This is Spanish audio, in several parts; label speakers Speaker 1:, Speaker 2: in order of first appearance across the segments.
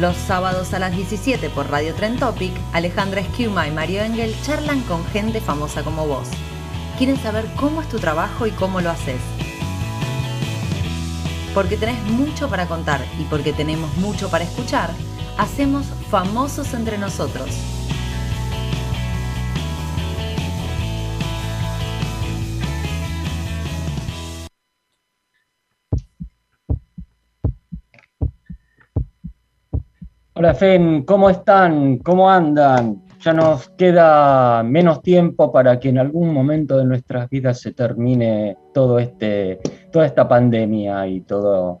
Speaker 1: Los sábados a las 17 por Radio Tren Topic, Alejandra Esquiuma y Mario Engel charlan con gente famosa como vos. Quieren saber cómo es tu trabajo y cómo lo haces. Porque tenés mucho para contar y porque tenemos mucho para escuchar, hacemos famosos entre nosotros.
Speaker 2: Hola Fen, ¿cómo están? ¿Cómo andan? Ya nos queda menos tiempo para que en algún momento de nuestras vidas se termine todo este, toda esta pandemia y todo,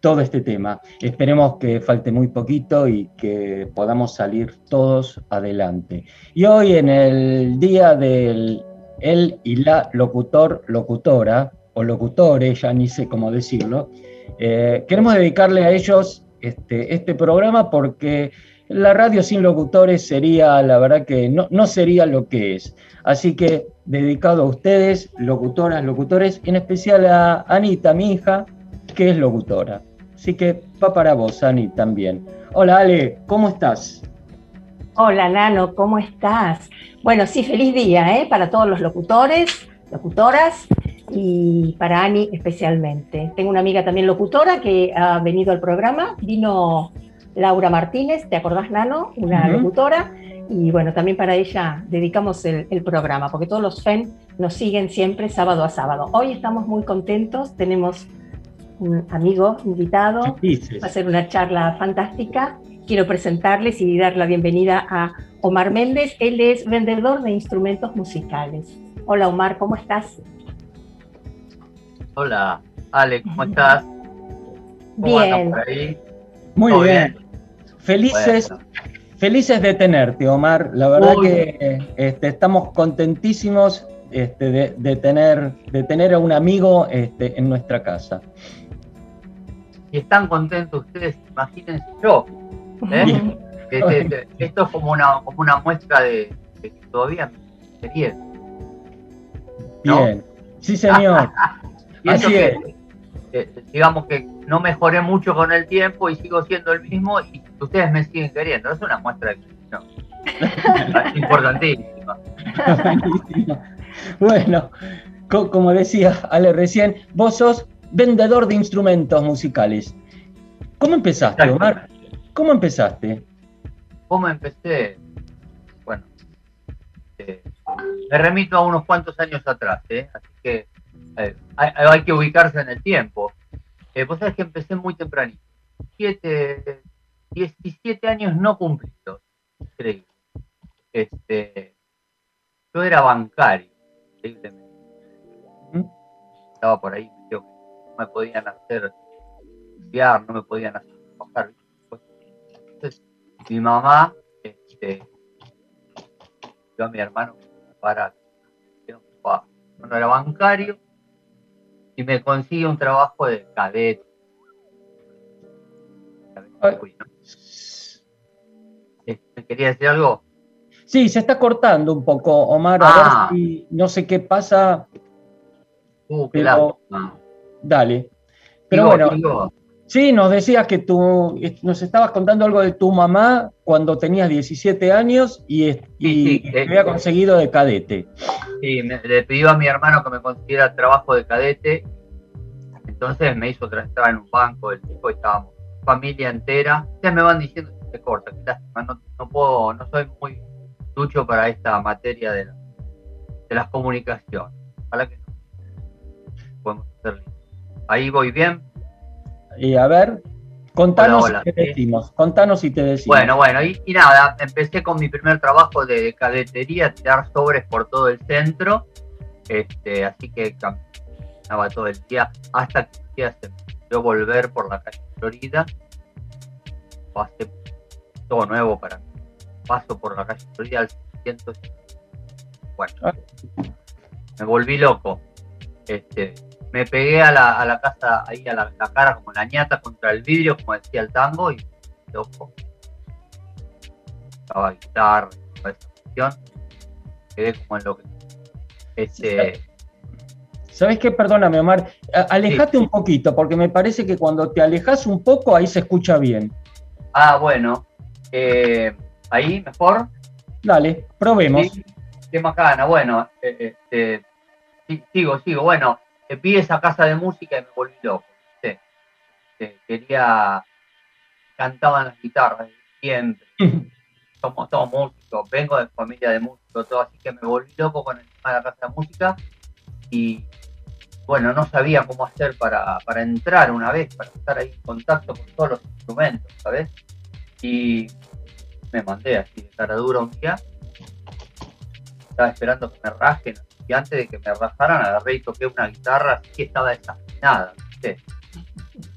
Speaker 2: todo este tema. Esperemos que falte muy poquito y que podamos salir todos adelante. Y hoy en el día del él y la locutor, locutora, o locutores, ya ni sé cómo decirlo, eh, queremos dedicarle a ellos este, este, programa porque la radio sin locutores sería, la verdad que no, no sería lo que es. Así que dedicado a ustedes, locutoras, locutores, en especial a Anita, mi hija, que es locutora. Así que va para vos, Ani, también. Hola, Ale, ¿cómo estás?
Speaker 3: Hola, Nano, ¿cómo estás? Bueno, sí, feliz día ¿eh? para todos los locutores, locutoras y para Ani especialmente. Tengo una amiga también locutora que ha venido al programa, vino Laura Martínez, ¿te acordás, Nano? Una locutora. Y bueno, también para ella dedicamos el, programa, porque todos los FEN nos siguen siempre sábado a sábado. Hoy estamos muy contentos, tenemos un amigo invitado, va a ser una charla fantástica. Quiero presentarles y dar la bienvenida a Omar Méndez. Él es vendedor de instrumentos musicales. Hola Omar, ¿cómo estás?
Speaker 4: Hola, Ale, ¿cómo estás?
Speaker 3: bien.
Speaker 2: Muy bien. Felices, felices de tenerte, Omar. La verdad que este, estamos contentísimos este, de, tener, de tener a un amigo este, en nuestra casa.
Speaker 4: Y están contentos ustedes, imagínense yo. ¿eh? esto es como una, como una muestra de, que todavía me bien.
Speaker 2: Bien, sí señor.
Speaker 4: Así es. digamos que no mejoré mucho con el tiempo y sigo siendo el mismo y ustedes me siguen queriendo. Es una muestra de no. Importantísima.
Speaker 2: bueno, como decía Ale recién, vos sos vendedor de instrumentos musicales. ¿Cómo empezaste, Omar? ¿Cómo empezaste?
Speaker 4: ¿Cómo empecé? Bueno, eh, me remito a unos cuantos años atrás, ¿eh? así que eh, hay, que ubicarse en el tiempo. Eh, vos sabés que empecé muy tempranito. Siete, 17 años no cumplidos. Increíble. Este, yo era bancario, Estaba por ahí, no me podían hacer estudiar, no me podían hacer trabajar. Entonces, mi mamá, este, yo a mi hermano para cuando era bancario, y me consigue un trabajo de cadete. Este, ¿Quería decir algo?
Speaker 2: Sí, se está cortando un poco, Omar. A ver ah. si no sé qué pasa.
Speaker 4: Uh, pero,
Speaker 2: dale. Pero bueno, sí, nos decías que tú nos estabas contando algo de tu mamá cuando tenías 17 años y, y te había conseguido de cadete.
Speaker 4: Sí, le pidió a mi hermano que me consiguiera trabajo de cadete. Entonces me hizo estaba en un banco, el tipo estábamos, familia entera. Ustedes me van diciendo que se corta, no, no, puedo, no soy muy ducho para esta materia de, de las comunicaciones. Ojalá que no. Podemos. Ahí voy bien.
Speaker 2: Y a ver, Contanos te decimos, contanos y te decimos.
Speaker 4: Bueno, bueno, y, nada, empecé con mi primer trabajo de cadetería, tirar sobres por todo el centro, este, así que estaba todo el día, hasta que un día se volver por la calle Florida. Pasé todo nuevo para mí. Paso por la calle Florida al 600. Bueno,
Speaker 2: Ah.
Speaker 4: me volví loco. Este, me pegué a la, a la casa, ahí a la, la cara como la ñata contra el vidrio, como decía el tango, y loco. Estaba guitarra, toda esa cuestión. Quedé como en lo que. Este,
Speaker 2: ¿Sabes qué? Perdóname, Omar. Alejate un poquito, porque me parece que cuando te alejas un poco, ahí se escucha bien.
Speaker 4: ah, bueno. eh, ahí mejor.
Speaker 2: Dale, probemos.
Speaker 4: Sí, qué macana. Bueno, eh, este, sigo, sigo. Bueno, eh, vi esa casa de música y me volví loco. Eh, quería. Cantaban las guitarras siempre. Somos todos músicos. Vengo de familia de músicos, todo. Así que me volví loco con el tema de la casa de música. Y bueno, no sabía cómo hacer para, para entrar una vez, para estar ahí en contacto con todos los instrumentos, ¿sabes? Y me mandé así de cara dura un día. Estaba esperando que me rasquen. Y antes de que me rajaran, agarré y toqué una guitarra así que estaba desafinada, ¿viste?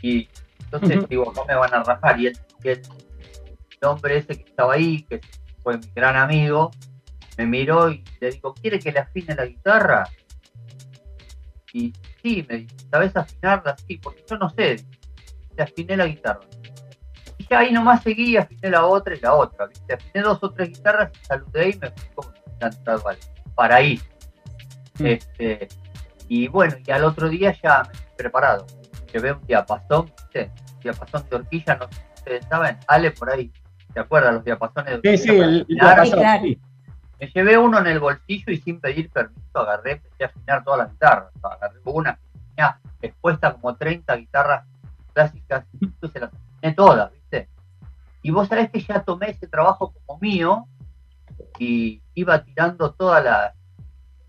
Speaker 4: Y entonces digo, no me van a rajar. Y el, y el- el hombre ese que estaba ahí, que fue mi gran amigo, me miró y le digo, ¿quiere que le afine la guitarra? Y sí, me dice, ¿sabes afinarla? Sí, porque yo no sé. Le afiné la guitarra. Y ya ahí nomás seguí, afiné la otra y la otra. ¿viste? Afiné dos o tres guitarras y saludé y me fui como cantado al paraíso.
Speaker 2: Mm.
Speaker 4: Este, y bueno, y al otro día ya me fui preparado. Llevé un diapasón, ¿viste? diapasón de horquilla, no sé si ustedes saben, Ale por ahí, ¿se acuerdan los diapasones de
Speaker 2: Sí,
Speaker 4: horquilla
Speaker 2: sí,
Speaker 4: para
Speaker 2: el, diapasón,
Speaker 3: claro.
Speaker 2: sí.
Speaker 4: Me llevé uno en el bolsillo y sin pedir permiso agarré, empecé a afinar todas las guitarras. Agarré una que tenía expuesta como 30 guitarras clásicas y se las afiné todas, ¿viste? Y vos sabés que ya tomé ese trabajo como mío y iba tirando todas las...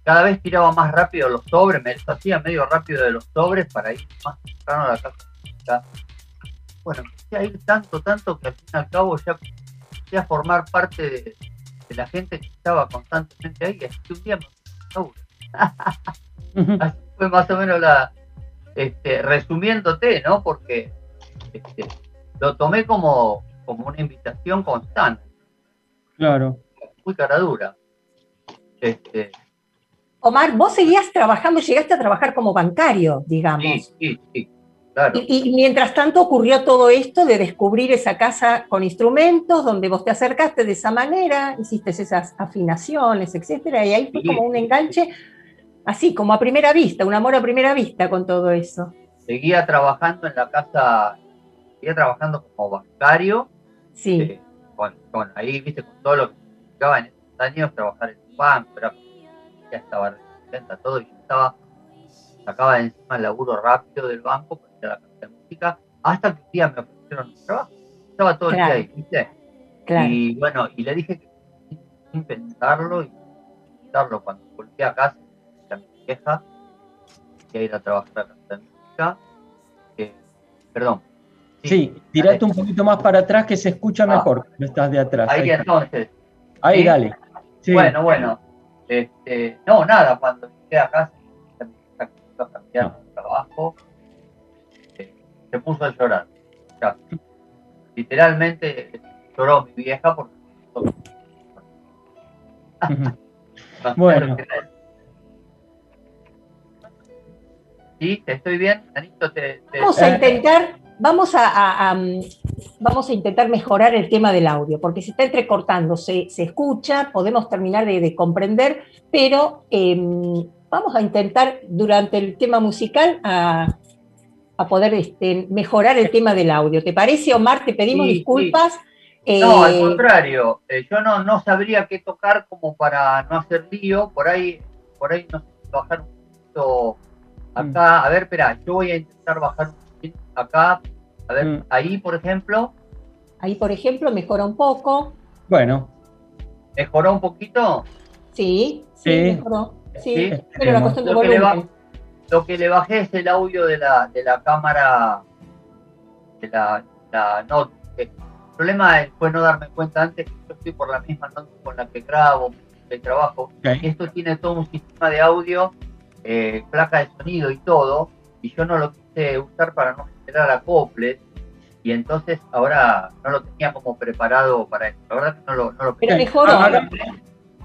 Speaker 4: Cada vez tiraba más rápido los sobres, me deshacía medio rápido de los sobres para ir más temprano a la casa. Bueno, empecé a ir tanto, tanto que al fin y al cabo ya empecé a formar parte de, de la gente que estaba constantemente ahí. Así que un día me. Así fue más o menos la. Este, resumiéndote, ¿no? Porque este, lo tomé como, como una invitación constante,
Speaker 2: Claro.
Speaker 4: muy cara dura. Este,
Speaker 3: Omar, vos seguías trabajando, llegaste a trabajar como bancario,
Speaker 4: sí,
Speaker 3: digamos.
Speaker 4: sí, sí, claro.
Speaker 3: Y, y mientras tanto ocurrió todo esto de descubrir esa casa con instrumentos, donde vos te acercaste de esa manera, hiciste esas afinaciones, etcétera, y ahí fue
Speaker 4: Sí.
Speaker 3: como un enganche, así como a primera vista, un amor a primera vista con todo eso.
Speaker 4: Seguía trabajando en la casa, seguía trabajando como bancario,
Speaker 3: Sí,
Speaker 4: eh, con, con ahí, viste, con todo lo que significaba en esos años trabajar en un banco, era, ya estaba contenta todo y yo estaba, sacaba de encima el laburo rápido del banco para ir a la casa de música, hasta que un día me ofrecieron un trabajo. Estaba todo el día ahí, ¿viste?
Speaker 3: claro.
Speaker 4: Y bueno, y le dije que sin- pensarlo y pensarlo cuando volví a casa, a mi vieja, que ir a trabajar a la casa de música, que, perdón.
Speaker 2: Sí, tirate un poquito más para atrás que se escucha
Speaker 4: Ah.
Speaker 2: mejor cuando estás de atrás.
Speaker 4: Ahí
Speaker 2: Ahí,
Speaker 4: entonces,
Speaker 2: Ahí,
Speaker 4: ¿sí?
Speaker 2: dale. Sí.
Speaker 4: Bueno, bueno. Este, no, nada, cuando llegué a casa, mi vieja quiso a cambiar de trabajo, eh, se puso a llorar. Ya. Literalmente lloró mi vieja porque
Speaker 2: Ujú. Bueno.
Speaker 4: Sí, te estoy bien, Anito, te, te-
Speaker 3: Vamos a intentar, vamos a, a- a, vamos a intentar mejorar el tema del audio, porque se está entrecortando, se, se escucha, podemos terminar de, de comprender, pero em, vamos a intentar durante el tema musical a, a poder este, mejorar el tema del audio. ¿Te parece, Omar? Te pedimos
Speaker 4: Sí,
Speaker 3: disculpas.
Speaker 4: No, al
Speaker 3: Eh,
Speaker 4: contrario, eh, yo no, no sabría qué tocar como para no hacer lío, por ahí, por ahí no sé, bajar un poquito acá, a ver, espera, yo voy a intentar bajar un poquito acá, a ver,
Speaker 2: Mm.
Speaker 4: ahí por ejemplo,
Speaker 3: ahí, por ejemplo, mejora un poco.
Speaker 2: Bueno,
Speaker 4: mejoró un poquito,
Speaker 3: Sí, sí,
Speaker 2: Sí.
Speaker 3: mejoró. Sí,
Speaker 4: Sí.
Speaker 3: pero la cuestión de
Speaker 4: Lo que
Speaker 3: volumen.
Speaker 4: lo que le bajé es el audio de la, de la cámara, de la, la notebook. El problema es- fue no darme cuenta antes que yo estoy por la misma notebook con la que grabo, el trabajo, esto tiene todo un sistema de audio eh, placa de sonido y todo, y yo no lo quise usar para no generar acoples, y entonces ahora no lo tenía como preparado para eso. La verdad que no lo, no lo
Speaker 2: Pero mejor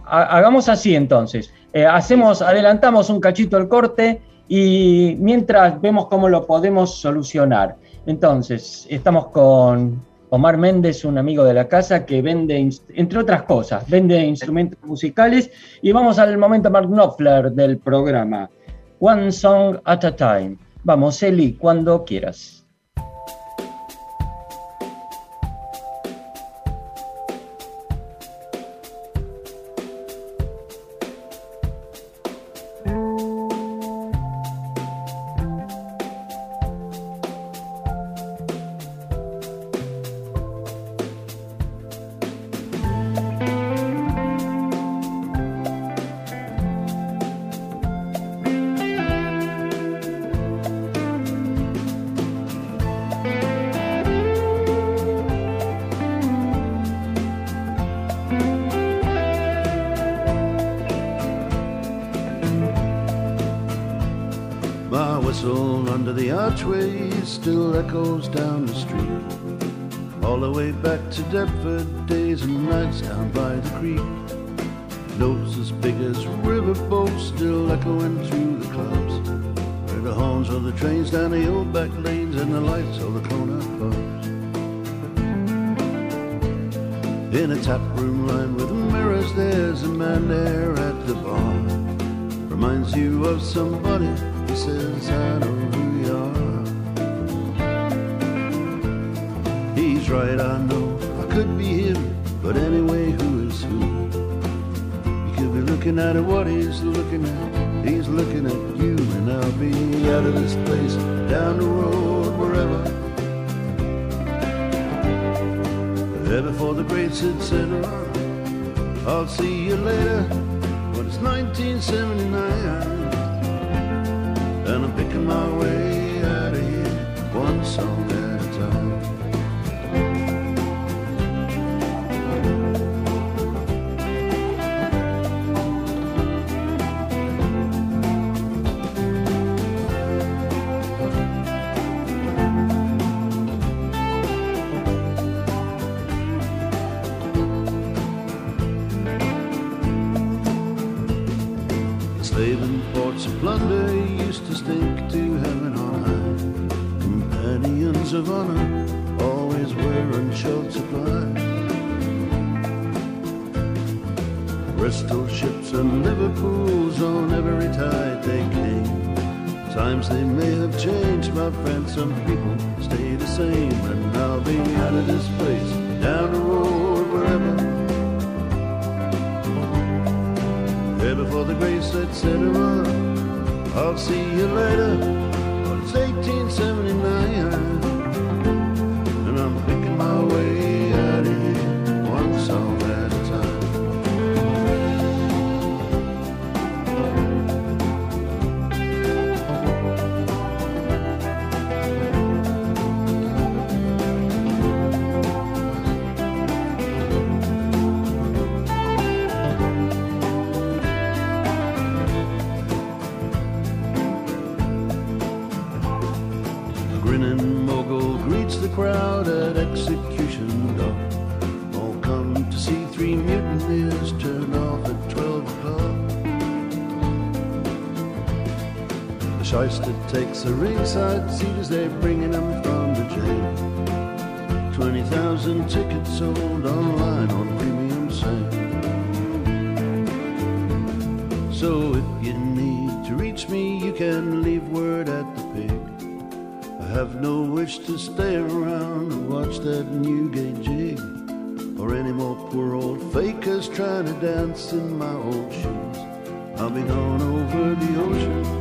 Speaker 5: Hagamos así entonces. Eh, hacemos, adelantamos un cachito el corte y mientras vemos cómo lo podemos solucionar. Entonces, estamos con Omar Méndez, un amigo de la casa que vende, entre otras cosas, vende instrumentos musicales y vamos al momento Mark Knopfler del programa. One Song at a Time. Vamos, Eli, cuando quieras. somebody who says, I know who you are. He's right, I know. I could be him, but anyway, who is who? You could be looking at it, what he's looking at. He's looking at you, and I'll be out of this place, down the road, wherever. There before the great Sid said, I'll see you later. But it's 1979.
Speaker 6: Takes a ringside seat as they're bringing him from the jail. 20,000 tickets sold online on premium sale. So if you need to reach me, you can leave word at the pig. I have no wish to stay around and watch that Newgate jig. Or any more poor old fakers trying to dance in my old shoes. I'll be gone over the ocean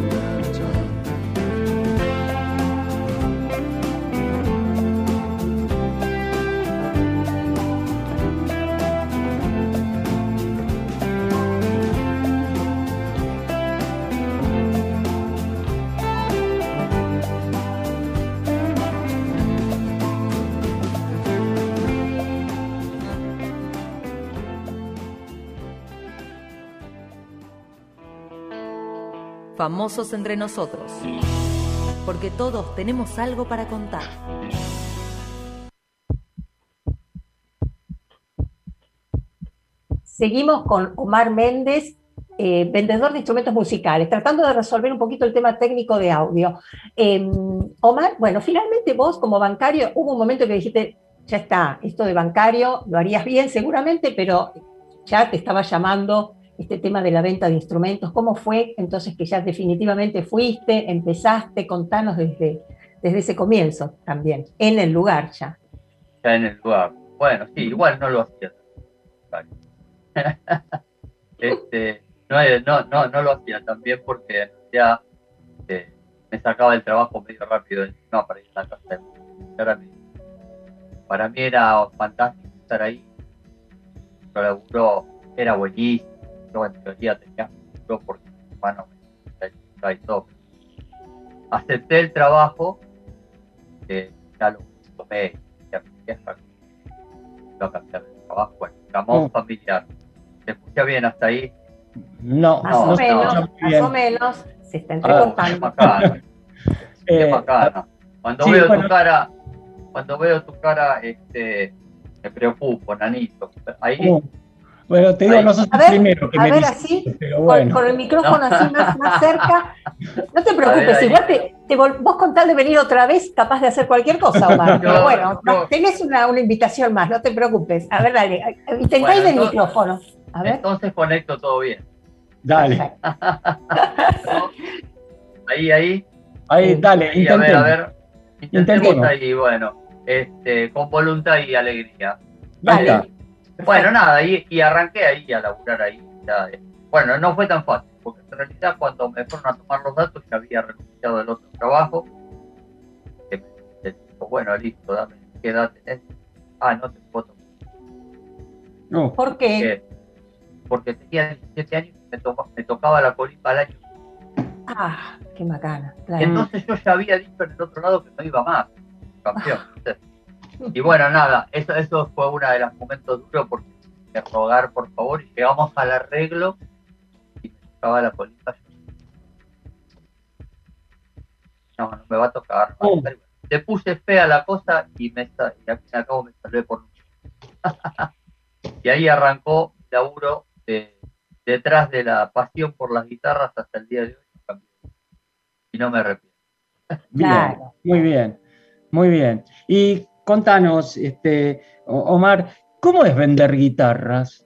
Speaker 1: Famosos entre nosotros. Porque todos tenemos algo para contar.
Speaker 3: Seguimos con Omar Méndez, eh, vendedor de instrumentos musicales, tratando de resolver un poquito el tema técnico de audio. Em, Omar, bueno, finalmente vos como bancario, hubo un momento que dijiste, ya está, esto de bancario lo harías bien seguramente, pero ya te estaba llamando este tema de la venta de instrumentos. ¿Cómo fue entonces que ya definitivamente fuiste, empezaste? Contanos desde, desde ese comienzo también, en el lugar ya.
Speaker 4: Ya en el lugar. Bueno, sí, igual no lo hacía. este, no, no, no, lo hacía también porque ya eh, me sacaba el trabajo medio rápido no, para ir a la casa Para mí era fantástico estar ahí. Pero laburo era buenísimo. Yo en teoría tenía yo porque mi hermano me y todo. Acepté el trabajo, eh, ya lo tomé, ya me vieja, a cambiar de trabajo, bueno, llamó mm. familiar. ¿Se escucha bien hasta ahí?
Speaker 2: No,
Speaker 3: más o menos, más o menos, se está entrecortando. Ah,
Speaker 4: eh, cuando veo tu cara, cuando veo tu cara, este, me preocupo, nanito. Ahí,
Speaker 2: uh, bueno, te digo, no sos el primero que
Speaker 3: a
Speaker 2: me
Speaker 3: ver, así, con, el micrófono así más, cerca. No te preocupes, igual te, te, vos con tal de venir otra vez, capaz de hacer cualquier cosa, Omar. Pero bueno, tenés una, una, invitación más, no te preocupes. A ver, dale, intentáis el micrófono. A ver.
Speaker 4: Entonces conecto todo bien.
Speaker 2: Dale.
Speaker 4: ahí, ahí.
Speaker 2: Ahí, dale,
Speaker 4: ahí, A ver, a ver. Intentemos ahí, bueno, este, con voluntad y alegría.
Speaker 2: Dale.
Speaker 4: Bueno, nada, y, arranqué ahí a laburar ahí. Eh. bueno, no fue tan fácil, porque en realidad cuando me fueron a tomar los datos ya había renunciado del otro trabajo. Que me, dijo, bueno, listo, dame, ¿qué edad tenés? Ah, no te puedo tomar.
Speaker 3: No. ¿Por qué?
Speaker 4: Porque, tenía 17 años y me, me tocaba la colita al año.
Speaker 3: Ah, qué macana.
Speaker 4: Entonces yo ya había dicho en el otro lado que no iba más, campeón. Ah. Y bueno, nada, eso, eso fue uno de los momentos duros porque de rogar por favor y llegamos al arreglo y me tocaba la política. No, no me va a tocar. Oh. Le puse fea la cosa y me, y al fin y me salvé por Y ahí arrancó laburo detrás de la pasión por las guitarras hasta el día de hoy. Y no me arrepiento.
Speaker 2: Bien, muy bien, muy bien. ¿Y contanos, este, Omar, ¿cómo es vender guitarras?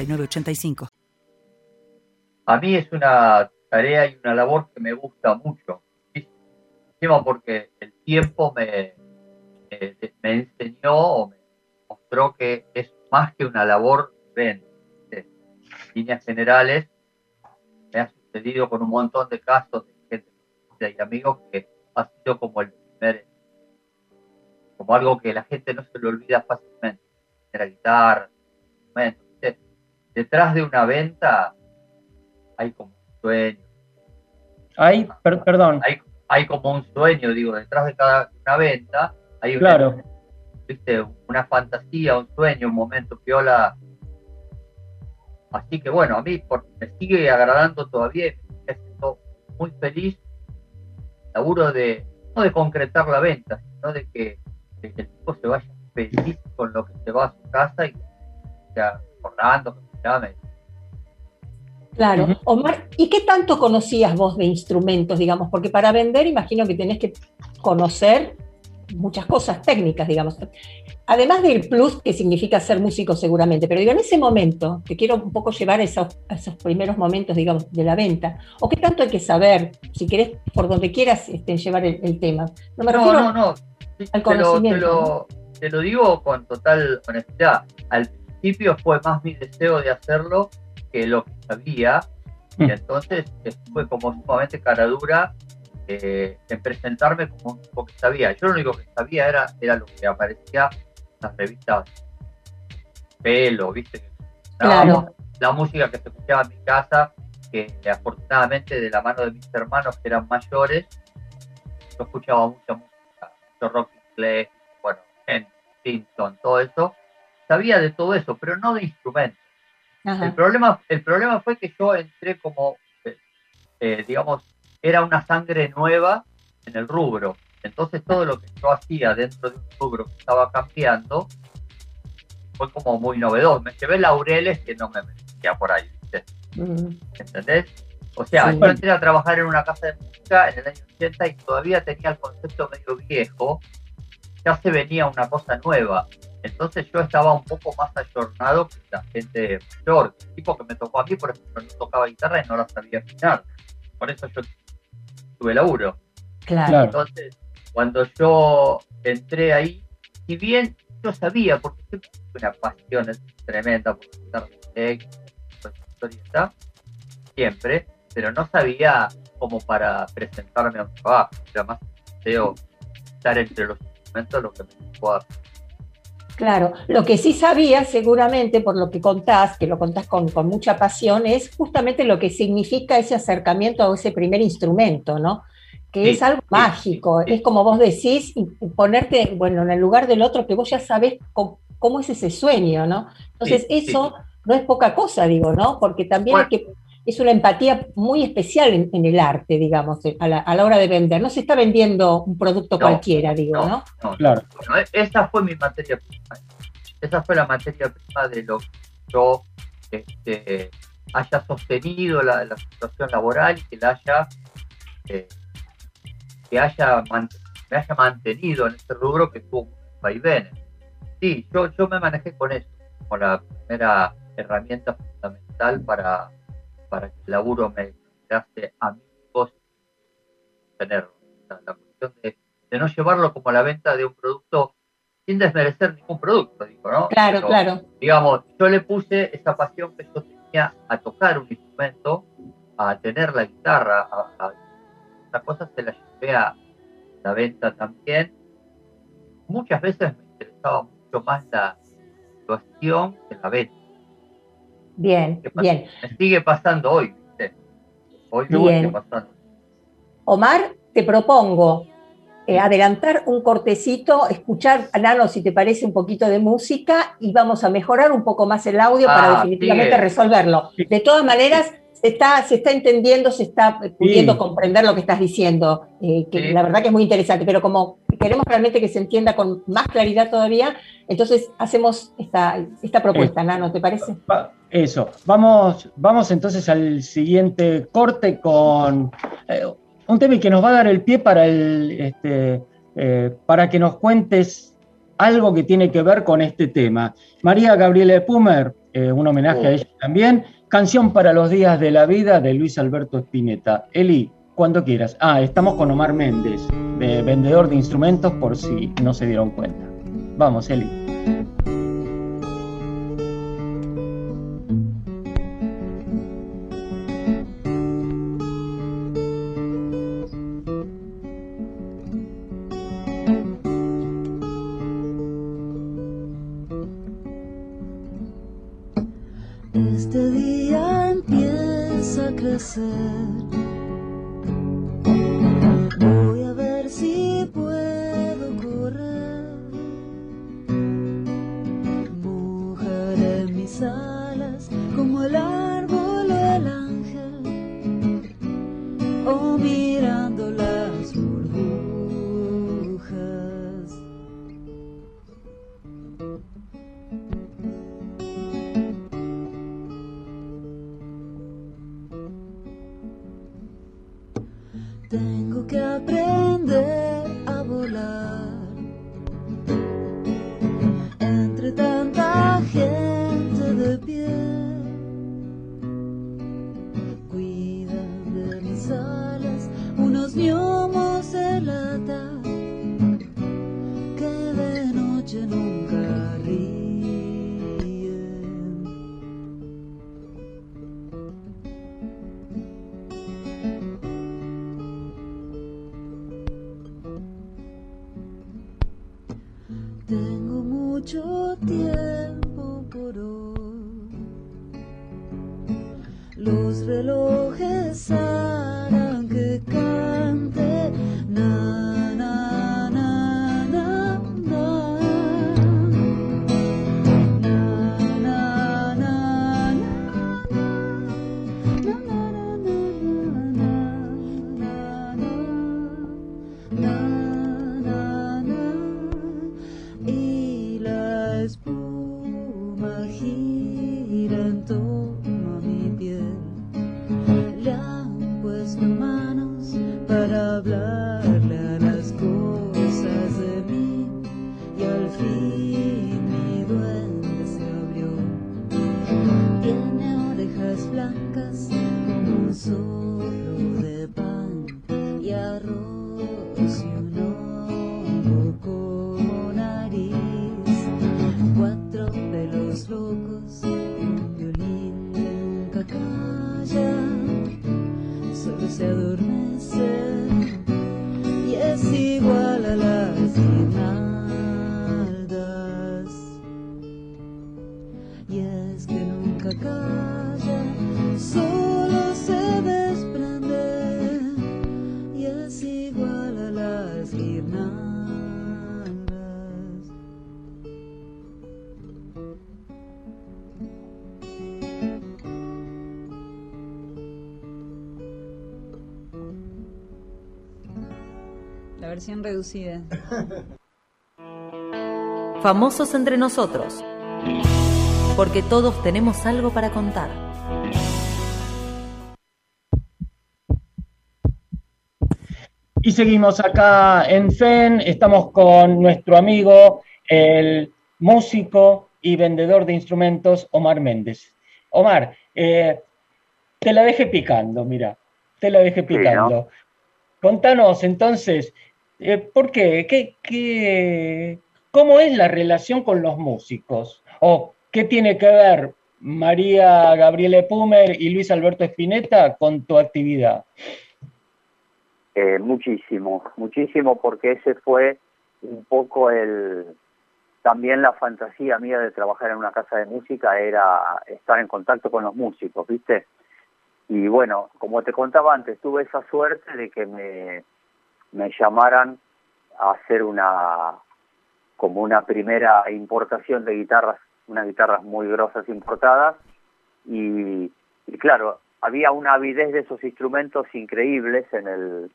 Speaker 7: 9069
Speaker 4: a mí es una tarea y una labor que me gusta mucho, porque el tiempo me, enseñó o me mostró que es más que una labor en líneas generales. Me ha sucedido con un montón de casos de gente y amigos que ha sido como el primer, como algo que la gente no se le olvida fácilmente. Era guitarra, instrumentos, detrás de una venta hay como un sueño.
Speaker 2: Hay, perdón.
Speaker 4: Hay, hay, como un sueño, digo, detrás de cada una venta hay
Speaker 2: claro.
Speaker 4: una, ¿viste? una fantasía, un sueño, un momento piola. Así que bueno, a mí me sigue agradando todavía, me siento muy feliz. Laburo de, no de concretar la venta, sino de que, el tipo se vaya feliz con lo que se va a su casa y ya
Speaker 3: Claro. Omar, ¿y qué tanto conocías vos de instrumentos, digamos? Porque para vender imagino que tenés que conocer muchas cosas técnicas, digamos. Además del plus que significa ser músico seguramente, pero digo, en ese momento, te quiero un poco llevar a esos, esos primeros momentos, digamos, de la venta, o qué tanto hay que saber, si querés, por donde quieras este, llevar el, tema.
Speaker 4: No, me refiero no, no, al conocimiento. te lo digo con total honestidad. Al principio fue más mi deseo de hacerlo que lo que sabía. Y entonces fue como sumamente cara dura eh, en presentarme como un tipo que sabía. Yo lo único que sabía era, era lo que aparecía en las revistas pelo, ¿viste?
Speaker 3: Claro.
Speaker 4: La música que se escuchaba en mi casa, que afortunadamente de la mano de mis hermanos que eran mayores, yo escuchaba mucha música, mucho rock inglés, bueno, en Simpson, todo eso. Sabía de todo eso, pero no de instrumentos. El problema, el problema fue que yo entré como, eh, eh, digamos, era una sangre nueva en el rubro. Entonces todo lo que yo hacía dentro de un rubro que estaba cambiando fue como muy novedoso. Me llevé laureles que no me merecía por ahí. ¿Entendés? O sea, yo entré a trabajar en una casa de música en el año 80 y todavía tenía el concepto medio viejo. Ya se venía una cosa nueva. Entonces yo estaba un poco más ayornado que la gente mayor. El tipo que me tocó a mí, por ejemplo, no tocaba guitarra y no la sabía afinar. Por eso yo tuve laburo.
Speaker 3: Claro.
Speaker 4: Entonces, cuando yo entré ahí, si bien yo sabía, porque siempre tuve una pasión tremenda por guitarra historieta, siempre, pero no sabía cómo para presentarme a un trabajo. Era más deseo estar entre los instrumentos lo que me tocó hacer.
Speaker 3: Claro, lo que sí sabía seguramente por lo que contás, que lo contás con, mucha pasión, es justamente lo que significa ese acercamiento a ese primer instrumento, ¿no? Que es algo mágico, es como vos decís, ponerte, bueno, en el lugar del otro, que vos ya sabés cómo, es ese sueño, ¿no? Entonces eso no es poca cosa, digo, ¿no? Porque también que, es una empatía muy especial en, el arte, digamos, a la, hora de vender. No se está vendiendo un producto cualquiera, digo, ¿no?
Speaker 4: claro. esa fue mi materia prima. Esa fue la materia prima de lo que yo este, haya sostenido la, situación laboral y que la haya, eh, que haya me haya mantenido en este rubro que tuvo vaivenes. Sí, yo, yo me manejé con eso, como la primera herramienta fundamental para, para que el laburo me hace amigos tenerlo. La, cuestión de, no llevarlo como a la venta de un producto sin desmerecer ningún producto, digo, ¿no?
Speaker 3: Claro, claro.
Speaker 4: Digamos, yo le puse esa pasión que yo tenía a tocar un instrumento, a tener la guitarra, a, esa cosa se la llevé a la venta también. Muchas veces me interesaba mucho más la situación que la venta.
Speaker 3: Bien, bien.
Speaker 4: Sigue pasando hoy. Hoy sigue pasando.
Speaker 3: Omar, te propongo eh, adelantar un cortecito, escuchar, Nano, si te parece, un poquito de música y vamos a mejorar un poco más el audio para ah, definitivamente resolverlo. De todas maneras, se está, se está entendiendo, se está pudiendo comprender lo que estás diciendo, eh, que la verdad que es muy interesante, pero como queremos realmente que se entienda con más claridad todavía, entonces hacemos esta, esta propuesta, Nano, ¿te parece?
Speaker 2: Eso, vamos, vamos entonces al siguiente corte con eh, un tema que nos va a dar el pie para, el, este, eh, para que nos cuentes algo que tiene que ver con este tema. María Gabriela Pumer, un homenaje a oh. ella también, Canción para los días de la vida de Luis Alberto Spinetta. Eli, cuando quieras. Ah, estamos con Omar Méndez, vendedor de instrumentos, por si no se dieron cuenta. Vamos, Eli.
Speaker 8: Google. Reducida.
Speaker 1: Famosos entre nosotros. Porque todos tenemos algo para contar.
Speaker 2: Y seguimos acá en FEN, estamos con nuestro amigo, el músico y vendedor de instrumentos, Omar Méndez. Omar, eh, te la dejé picando, mira, te la dejé picando. Contanos entonces, eh, ¿por qué? ¿Qué? ¿Cómo es la relación con los músicos? ¿O qué tiene que ver María Gabriele Pumer y Luis Alberto Spinetta con tu actividad?
Speaker 9: Eh, muchísimo, muchísimo, porque ese fue un poco el también la fantasía mía de trabajar en una casa de música era estar en contacto con los músicos, ¿viste? Y bueno, como te contaba antes, tuve esa suerte de que me, me llamaran a hacer una como una primera importación de guitarras, unas guitarras muy grosas importadas. Y, y claro, había una avidez de esos instrumentos increíbles en el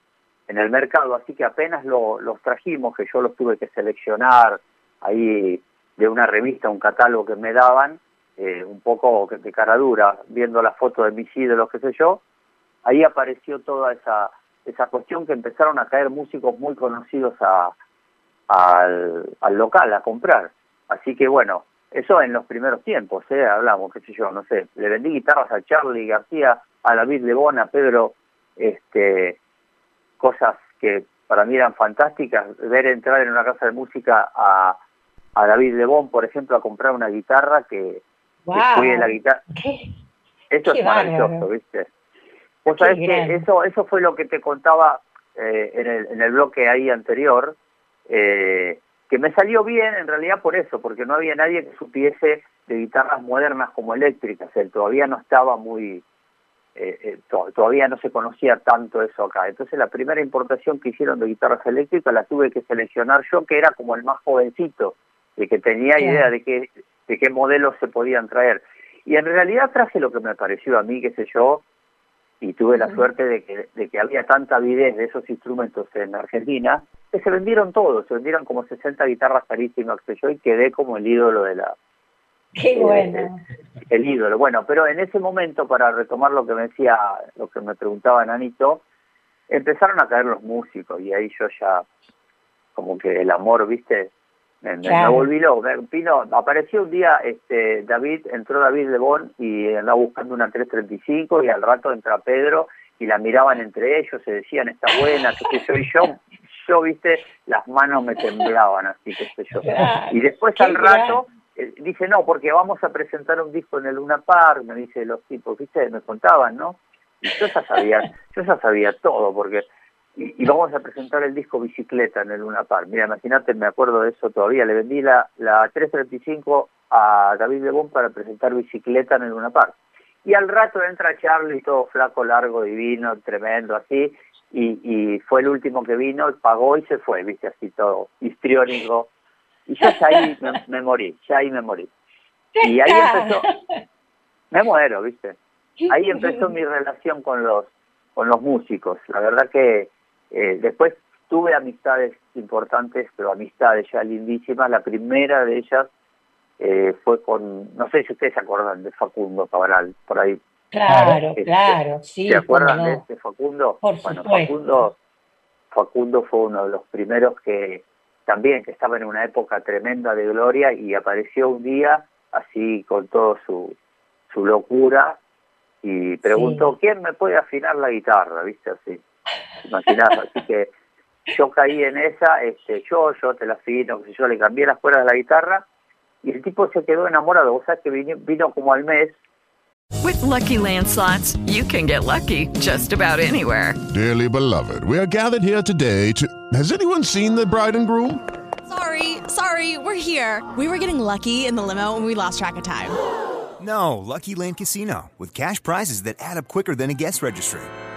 Speaker 9: en el mercado, así que apenas lo, los trajimos, que yo los tuve que seleccionar ahí de una revista, un catálogo que me daban, eh, un poco de cara dura, viendo las fotos de mis ídolos, qué sé yo, ahí apareció toda esa, esa cuestión que empezaron a caer músicos muy conocidos a, al, al local a comprar. Así que bueno, eso en los primeros tiempos, ¿eh? hablamos, qué sé yo, no sé, le vendí guitarras a Charlie García, a David Lebón, a Pedro, este, cosas que para mí eran fantásticas, ver entrar en una casa de música a, a David Lebón, por ejemplo, a comprar una guitarra que,
Speaker 3: Wow.
Speaker 9: que fue la guitarra.
Speaker 3: Qué
Speaker 9: es maravilloso. ¿viste? Vos sabés que eso, eso fue lo que te contaba eh, en, el, en el bloque ahí anterior, eh, que me salió bien en realidad por eso, porque no había nadie que supiese de guitarras modernas como eléctricas, él todavía no estaba muy, eh, eh, to- todavía no se conocía tanto eso acá. Entonces la primera importación que hicieron de guitarras eléctricas la tuve que seleccionar yo, que era como el más jovencito, de que tenía idea de qué, de qué modelos se podían traer. Y en realidad traje lo que me pareció a mí, qué sé yo, y tuve la suerte de que, de que había tanta avidez de esos instrumentos en Argentina, que se vendieron todos, se vendieron como 60 guitarras carísimas, sé yo, y quedé como el ídolo de la,
Speaker 3: Qué
Speaker 9: eh,
Speaker 3: bueno.
Speaker 9: el ídolo. Bueno, pero en ese momento, para retomar lo que me decía, lo que me preguntaba Nanito, empezaron a caer los músicos y ahí yo ya, como que el amor, viste, me, me- me
Speaker 3: Claro.
Speaker 9: volví loco. Me- Pino, apareció un día, este, David, entró David Lebón y andaba buscando una 335 y al rato entra Pedro y la miraban entre ellos, se decían, está buena, qué sé yo, yo, viste, las manos me temblaban así, qué sé yo.
Speaker 3: Claro.
Speaker 9: Y después
Speaker 3: Qué
Speaker 9: al rato, eh, dice, no, porque vamos a presentar un disco en el Luna Park, me dice los tipos, viste, me contaban, ¿no? Y yo ya sabía, yo ya sabía todo, porque y, y vamos a presentar el disco Bicicleta en el Luna Park. Mira, imagínate, me acuerdo de eso todavía. Le vendí la, la 335 a David Lebón para presentar Bicicleta en el Luna Park. Y al rato entra Charlie, todo flaco, largo, divino, tremendo, así, y, y fue el último que vino, pagó y se fue, viste, así todo histriónico. Y yo ya ahí me, me morí, ya ahí me morí. Y ahí empezó, me muero, viste. Ahí empezó mi relación con los con los músicos. La verdad que eh, después tuve amistades importantes, pero amistades ya lindísimas. La primera de ellas eh, fue con, no sé si ustedes se acuerdan de Facundo Cabral, por ahí.
Speaker 3: Claro,
Speaker 9: Este,
Speaker 3: claro, sí.
Speaker 9: ¿Se acuerdan de este Facundo?
Speaker 3: Por
Speaker 9: bueno,
Speaker 3: supuesto.
Speaker 9: Facundo, Facundo fue uno de los primeros que también que estaba en una época tremenda de gloria y apareció un día así con todo su, su locura y preguntó quién me puede afinar la guitarra, viste así. Imaginás, así que yo caí en esa, este, yo, yo te la afino, que yo le cambié las cuerdas de la guitarra y el tipo se quedó enamorado. Vos sabés que vino, vino como al mes
Speaker 10: With Lucky Land slots, you can get lucky just about anywhere.
Speaker 5: Dearly beloved, we are gathered here today to. Has anyone seen the bride and groom?
Speaker 11: Sorry, sorry, we're here. We were getting lucky in the limo and we lost track of time.
Speaker 12: No, Lucky Land Casino, with cash prizes that add up quicker than a guest registry.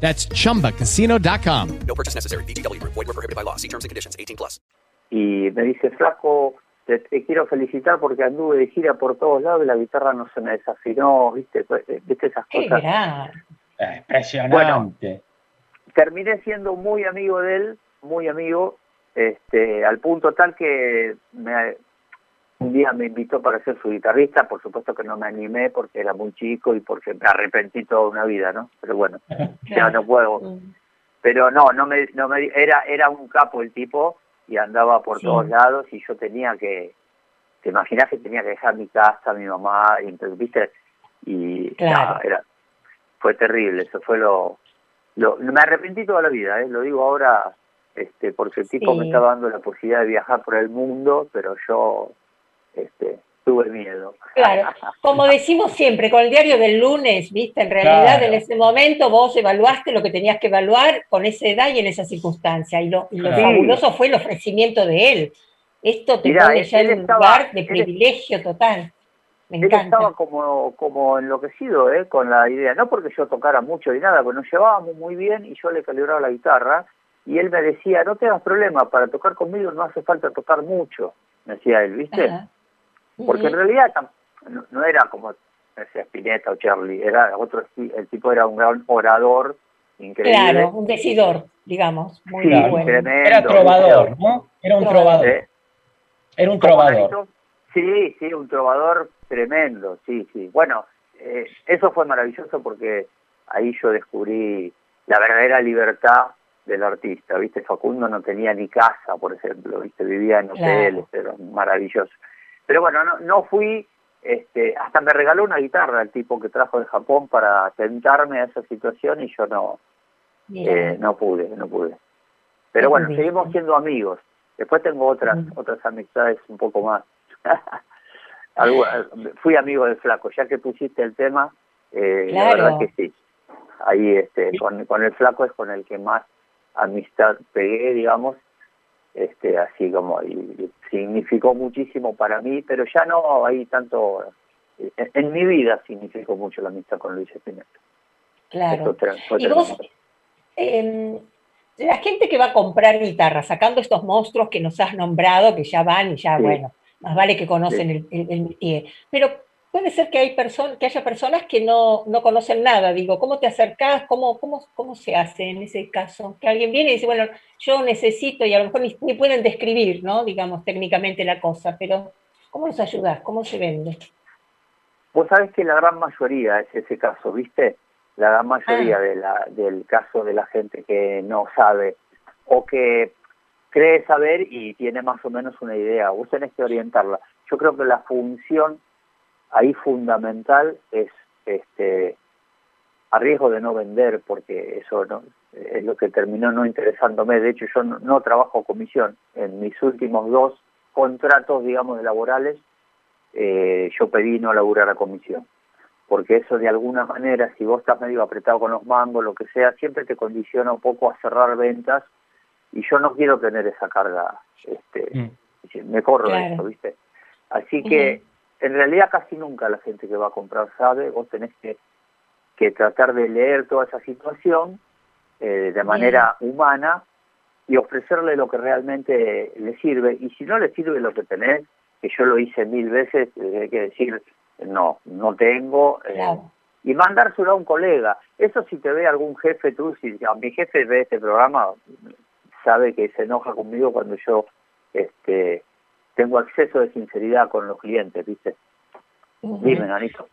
Speaker 13: That's chumbacasino.com.
Speaker 14: No purchase necessary. Group. Void were prohibited by law. See terms and conditions. 18 plus.
Speaker 9: y me dice, flaco, te, te quiero felicitar porque anduve de gira por todos lados y la guitarra no se me desafinó, viste, Pues, eh, viste esas
Speaker 3: Qué
Speaker 9: cosas.
Speaker 3: gran.
Speaker 2: Impresionante.
Speaker 9: Terminé siendo muy amigo de él, muy amigo, este, al punto tal que me, un día me invitó para ser su guitarrista, por supuesto que no me animé porque era muy chico y porque me arrepentí toda una vida, ¿no? Pero bueno, ya no puedo. Pero no, no me, no me, era, era un capo el tipo y andaba por
Speaker 3: Sí.
Speaker 9: todos lados y yo tenía que, te imaginas que tenía que dejar mi casa, mi mamá, y, viste, y
Speaker 3: Claro.
Speaker 9: no, era, fue terrible, eso fue lo, lo, me arrepentí toda la vida, ¿eh? lo digo ahora, este, porque el tipo
Speaker 3: Sí.
Speaker 9: me estaba dando la posibilidad de viajar por el mundo, pero yo, este, tuve miedo.
Speaker 3: Claro, como decimos siempre, con el diario del lunes, viste, en realidad
Speaker 9: Claro.
Speaker 3: en ese momento vos evaluaste lo que tenías que evaluar con esa edad y en esa circunstancia. Y lo, y lo fabuloso fue el ofrecimiento de él. Esto te
Speaker 9: Mirá,
Speaker 3: pone
Speaker 9: él-
Speaker 3: ya en
Speaker 9: él
Speaker 3: un
Speaker 9: estaba-
Speaker 3: lugar de
Speaker 9: él-
Speaker 3: privilegio total. Me
Speaker 9: Él
Speaker 3: encanta.
Speaker 9: estaba como, como enloquecido ¿eh? con la idea, no porque yo tocara mucho ni nada, porque nos llevábamos muy bien y yo le calibraba la guitarra y él me decía, no tengas problema, para tocar conmigo no hace falta tocar mucho, me decía él, ¿viste?
Speaker 3: Ajá.
Speaker 9: Porque en realidad no, no era como decía Spinetta o Charlie, era otro, el tipo era un gran orador, increíble.
Speaker 3: Claro, un decidor, digamos. Muy
Speaker 9: Sí,
Speaker 3: bueno.
Speaker 9: tremendo.
Speaker 2: Era trovador, ¿no? Era un trovador.
Speaker 9: ¿Eh?
Speaker 2: Era un
Speaker 9: ¿Cómo,
Speaker 2: trovador.
Speaker 9: Sí, sí, un trovador tremendo, sí, sí. Bueno, eh, eso fue maravilloso porque ahí yo descubrí la verdadera libertad del artista, ¿viste? Facundo no tenía ni casa, por ejemplo, ¿viste? Vivía en
Speaker 3: Claro.
Speaker 9: hoteles, era maravilloso. Pero bueno, no, no fui, este, hasta me regaló una guitarra el tipo que trajo de Japón para tentarme a esa situación y yo no, eh, no pude, no pude. Pero
Speaker 3: No
Speaker 9: bueno, seguimos siendo amigos. Después tengo otras
Speaker 3: Mm.
Speaker 9: otras amistades un poco más. Algo- fui amigo del flaco, ya que pusiste el tema, eh, la
Speaker 3: Claro.
Speaker 9: verdad que sí. Ahí este, con, con el flaco es con el que más amistad pegué, digamos, este, así como y, y significó muchísimo para mí, pero ya no hay tanto, en, en mi vida significó mucho la amistad con Luis Espineta.
Speaker 3: Claro. Y vos, eh, la gente que va a comprar guitarra, sacando estos monstruos que nos has nombrado, que ya van y ya,
Speaker 9: Sí.
Speaker 3: bueno, más vale que conocen el, el, el. Pero puede ser que, hay person que haya personas que no, no conocen nada. Digo, ¿cómo te acercás? ¿Cómo, cómo, ¿Cómo se hace en ese caso? Que alguien viene y dice, bueno, yo necesito, y a lo mejor ni, ni pueden describir, ¿no? Digamos, técnicamente la cosa, pero ¿Cómo los ayudás? ¿Cómo se vende?
Speaker 9: Vos sabés que la gran mayoría es ese caso, ¿viste? La gran mayoría
Speaker 3: Ah.
Speaker 9: de la, del caso de la gente que no sabe o que cree saber y tiene más o menos una idea. Vos tenés que orientarla. Yo creo que la función ahí fundamental es este a riesgo de no vender, porque eso no, es lo que terminó no interesándome. De hecho, yo no, no trabajo comisión. En mis últimos dos contratos, digamos, laborales, eh, yo pedí no laburar a comisión. Porque eso de alguna manera, si vos estás medio apretado con los mangos, lo que sea, siempre te condiciona un poco a cerrar ventas y yo no quiero tener esa carga, este, me corro de
Speaker 3: Claro.
Speaker 9: eso, ¿viste? Así que en realidad casi nunca la gente que va a comprar sabe, vos tenés que, que tratar de leer toda esa situación eh, de manera humana y ofrecerle lo que realmente le sirve. Y si no le sirve lo que tenés, que yo lo hice mil veces, eh, hay que decir, no, no tengo, eh,
Speaker 3: Claro.
Speaker 9: y mandárselo a un colega. Eso si te ve algún jefe tú, si a mi jefe ve este programa, sabe que se enoja conmigo cuando yo este tengo acceso de sinceridad con los clientes, ¿viste? Dime, Nanito.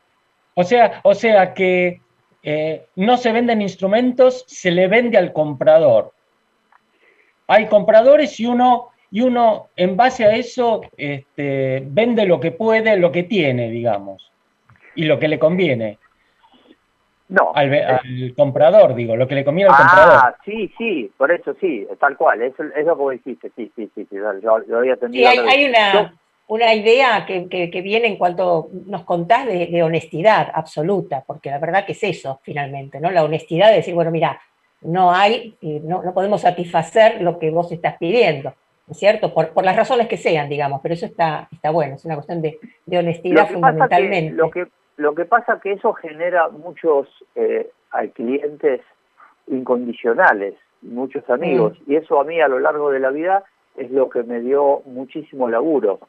Speaker 2: O sea, o sea que eh, no se venden instrumentos, se le vende al comprador. Hay compradores y uno, y uno en base a eso este, vende lo que puede, lo que tiene, digamos, y lo que le conviene.
Speaker 9: No.
Speaker 2: Al, ve- al comprador, digo, lo que le conviene al comprador.
Speaker 9: Ah, sí, sí, por eso sí, tal cual, eso es lo que vos dijiste, sí, sí, sí, sí, yo, yo había
Speaker 3: Sí,
Speaker 9: entendido.
Speaker 3: hay.
Speaker 9: Yo-
Speaker 3: una, una idea que, que- que viene en cuanto nos contás de, de honestidad absoluta, porque la verdad que es eso, finalmente, ¿no? La honestidad de decir, bueno, mira, no hay, y no, no podemos satisfacer lo que vos estás pidiendo, ¿no es cierto? Por, por las razones que sean, digamos, pero eso está, está bueno, es una cuestión de, de honestidad
Speaker 9: Lo que pasa que,
Speaker 3: fundamentalmente.
Speaker 9: lo que lo que pasa que eso genera muchos eh, clientes incondicionales, muchos amigos, y eso a mí a lo largo de la vida es lo que me dio muchísimo laburo.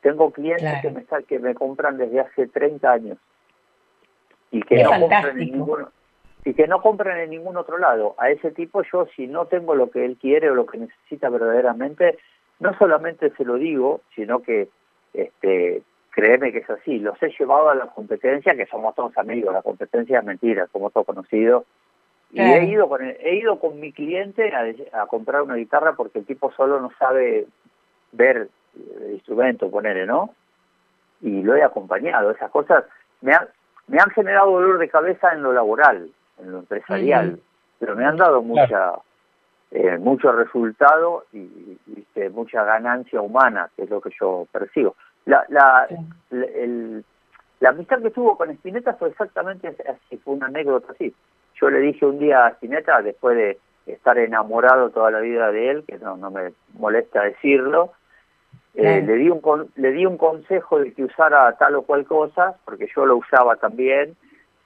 Speaker 9: Tengo clientes
Speaker 3: Claro.
Speaker 9: que me está- que me compran desde hace 30 años y que
Speaker 3: Qué
Speaker 9: no compran en ningún y que no compran en ningún otro lado. A ese tipo yo si no tengo lo que él quiere o lo que necesita verdaderamente, no solamente se lo digo, sino que este créeme que es así, los he llevado a la competencia, que somos todos amigos, la competencia es mentira, somos todos conocidos. Y
Speaker 3: Claro.
Speaker 9: he ido con el- he ido con mi cliente a, a comprar una guitarra porque el tipo solo no sabe ver el instrumento, ponerle, ¿no? Y lo he acompañado. Esas cosas me han, me han generado dolor de cabeza en lo laboral, en lo empresarial, pero me han dado mucha eh, mucho resultado y, y, mucha ganancia humana, que es lo que yo percibo. La, la, la- el- la amistad que tuvo con Spinetta fue exactamente así, fue una anécdota así. Yo le dije un día a Spinetta, después de estar enamorado toda la vida de él, que no, no me molesta decirlo, eh, le, di un con- le di un consejo de que usara tal o cual cosa, porque yo lo usaba también,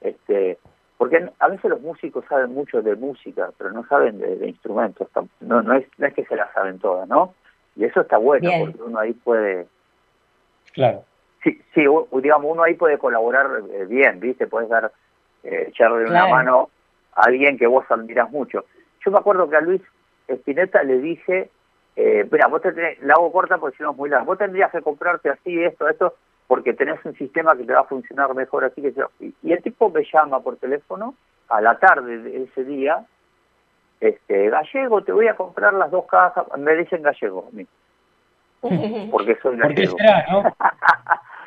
Speaker 9: este porque a veces los músicos saben mucho de música, pero no saben de, de instrumentos, no, no, es, no es que se las saben todas, ¿no? Y eso está bueno,
Speaker 3: Bien.
Speaker 9: porque uno ahí puede,
Speaker 2: Claro.
Speaker 9: sí, sí, digamos, uno ahí puede colaborar eh, bien, ¿viste? Puedes dar, eh, echarle una
Speaker 3: Claro.
Speaker 9: mano a alguien que vos admirás mucho. Yo me acuerdo que a Luis Espineta le dije, eh, mira, vos te tenés, la hago corta porque si no es muy larga, vos tendrías que comprarte así, esto, esto, porque tenés un sistema que te va a funcionar mejor así que yo. Y, y el tipo me llama por teléfono a la tarde de ese día, este, gallego, te voy a comprar las dos cajas, me dicen gallego a mí, porque soy
Speaker 2: ¿Por qué
Speaker 9: gallego.
Speaker 2: será, no?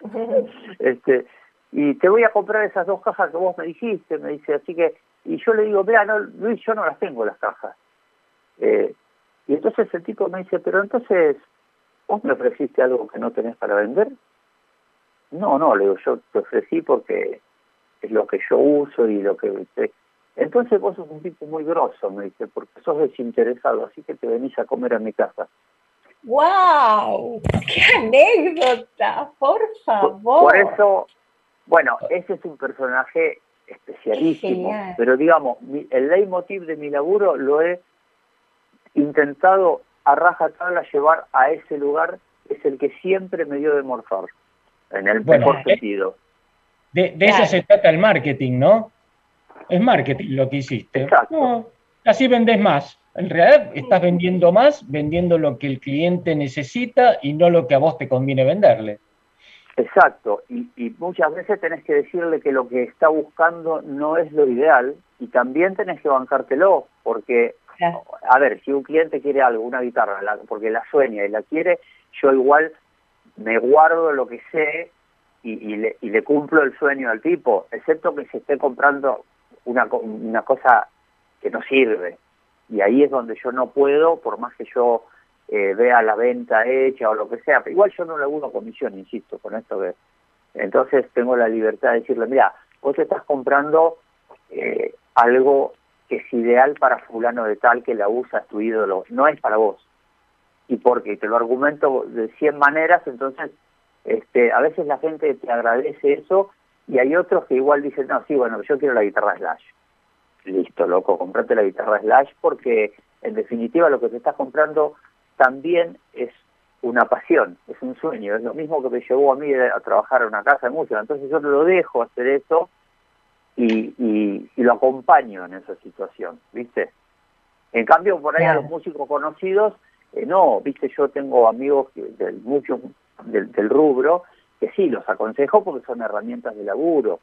Speaker 9: este y te voy a comprar esas dos cajas que vos me dijiste, me dice, así que, y yo le digo, mira, no, Luis, yo no las tengo las cajas. Eh, y entonces el tipo me dice, pero entonces, ¿vos me ofreciste algo que no tenés para vender? No, no, le digo, yo te ofrecí porque es lo que yo uso y lo que... te- Entonces vos sos un tipo muy grosso, me dice, porque sos desinteresado, así que te venís a comer a mi casa.
Speaker 3: ¡Wow! ¡Qué anécdota! Por favor.
Speaker 9: Por eso, bueno, ese es un personaje especialísimo, pero digamos, mi- el leitmotiv de mi laburo lo he intentado a rajatabla llevar a ese lugar, es el que siempre me dio de morfar, en el
Speaker 2: Bueno,
Speaker 9: mejor
Speaker 2: eh,
Speaker 9: sentido.
Speaker 2: De, de eso se trata el marketing, ¿no? Es marketing lo que hiciste.
Speaker 9: Exacto.
Speaker 2: No, así vendes más. En realidad estás vendiendo más, vendiendo lo que el cliente necesita y no lo que a vos te conviene venderle.
Speaker 9: Exacto, y, y muchas veces tenés que decirle que lo que está buscando no es lo ideal y también tenés que bancártelo, porque, a ver, si un cliente quiere algo, una guitarra, la- porque la sueña y la quiere, yo igual me guardo lo que sé y, y le, y le cumplo el sueño al tipo, excepto que se esté comprando una, co- una cosa que no sirve. Y ahí es donde yo no puedo, por más que yo eh, vea la venta hecha o lo que sea, pero igual yo no laburo comisión, insisto, con esto que... Entonces tengo la libertad de decirle, mira, vos te estás comprando eh, algo que es ideal para fulano de tal que la usa, tu ídolo, no es para vos. Y porque te lo argumento de 100 maneras, entonces este, a veces la gente te agradece eso y hay otros que igual dicen, no, sí, bueno, yo quiero la guitarra Slash. Listo, loco, comprate la guitarra Slash porque en definitiva lo que te estás comprando también es una pasión, es un sueño, es lo mismo que me llevó a mí a trabajar en una casa de música. Entonces yo lo dejo hacer eso y, y, y lo acompaño en esa situación, ¿viste? En cambio, por ahí a los músicos conocidos, eh, no, ¿viste? Yo tengo amigos que- del, muchos del, del rubro que sí, los aconsejo porque son herramientas de laburo.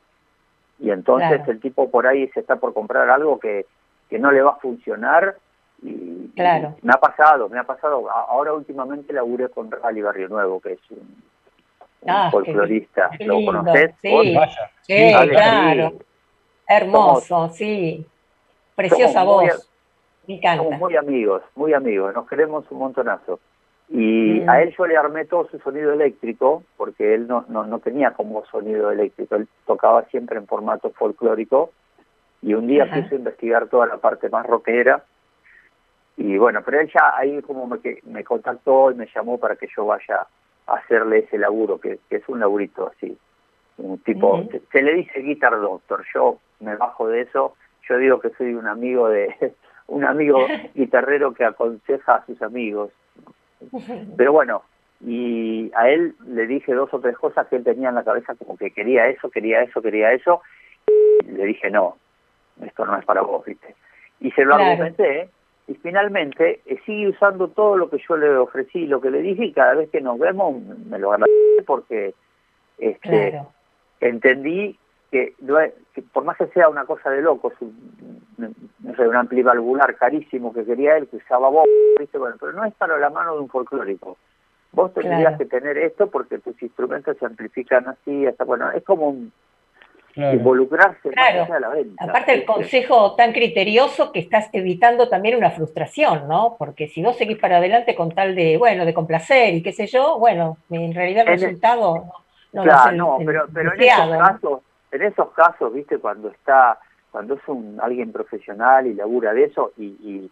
Speaker 9: Y entonces
Speaker 3: Claro.
Speaker 9: el tipo por ahí se está por comprar algo que, que no le va a funcionar y,
Speaker 3: Claro.
Speaker 9: y me ha pasado, me ha pasado. Ahora últimamente laburé con Rally Barrio Nuevo, que es un, un
Speaker 3: Ah,
Speaker 9: folclorista.
Speaker 3: qué
Speaker 9: ¿Lo
Speaker 3: lindo,
Speaker 9: conoces?
Speaker 3: sí. claro.
Speaker 9: sí.
Speaker 3: Hermoso, sí. Preciosa
Speaker 9: muy-
Speaker 3: voz. Me encanta.
Speaker 9: Somos muy amigos, muy amigos, nos queremos un montonazo. Y a él yo le armé todo su sonido eléctrico, porque él no, no, no tenía como sonido eléctrico, él tocaba siempre en formato folclórico, y un día quiso investigar toda la parte más rockera, y bueno, pero él ya ahí como me, que- me contactó y me llamó para que yo vaya a hacerle ese laburo, que, que es un laburito así, un tipo, se le dice guitar doctor, yo me bajo de eso, yo digo que soy un amigo de un amigo guitarrero que aconseja a sus amigos. Pero bueno, y a él le dije dos o tres cosas que él tenía en la cabeza como que quería eso, quería eso, quería eso. Y le dije, no, esto no es para vos, ¿viste? Y se lo
Speaker 3: Claro.
Speaker 9: argumenté y finalmente eh, sigue usando todo lo que yo le ofrecí, lo que le dije y cada vez que nos vemos me lo agradece porque este,
Speaker 3: Claro.
Speaker 9: entendí que, no es- que por más que sea una cosa de locos, un, no sé, un amplivalvular carísimo que quería él, que usaba vos, ¿viste? Bueno, pero no es para la mano de un folclórico. Vos tendrías
Speaker 3: Claro.
Speaker 9: que tener esto porque tus instrumentos se amplifican así, hasta bueno, es como un-
Speaker 2: Claro.
Speaker 9: involucrarse más
Speaker 3: Claro.
Speaker 9: allá de la venta.
Speaker 3: Aparte el consejo tan criterioso que estás evitando también una frustración, ¿no? Porque si vos seguís para adelante con tal de, bueno, de complacer y qué sé yo, bueno, en realidad el
Speaker 9: En el-
Speaker 3: resultado no, no
Speaker 9: claro,
Speaker 3: el-
Speaker 9: no,
Speaker 3: el
Speaker 9: pero, pero en
Speaker 3: deseado,
Speaker 9: esos
Speaker 3: ¿no?
Speaker 9: casos, en esos casos, viste, cuando está, cuando es un alguien profesional y labura de eso y, y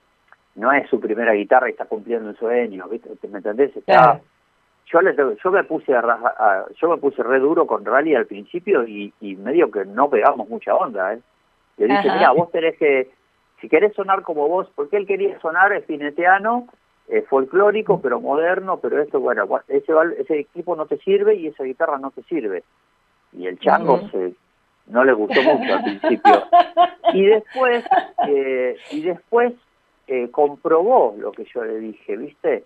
Speaker 9: no es su primera guitarra y está cumpliendo un sueño, viste, ¿me entendés? Está,
Speaker 3: Claro.
Speaker 9: yo le tengo- yo me puse a, a- yo me puse re duro con Rally al principio y, y medio que no pegamos mucha onda, ¿eh? Le dije,
Speaker 3: Ajá.
Speaker 9: mira, vos tenés que, si querés sonar como vos, porque él quería sonar espineteano, eh, folclórico, pero moderno, pero esto, bueno, ese, ese equipo no te sirve y esa guitarra no te sirve. Y el chango se, no le gustó mucho al principio. Y después, eh, y después eh, comprobó lo que yo le dije, ¿viste?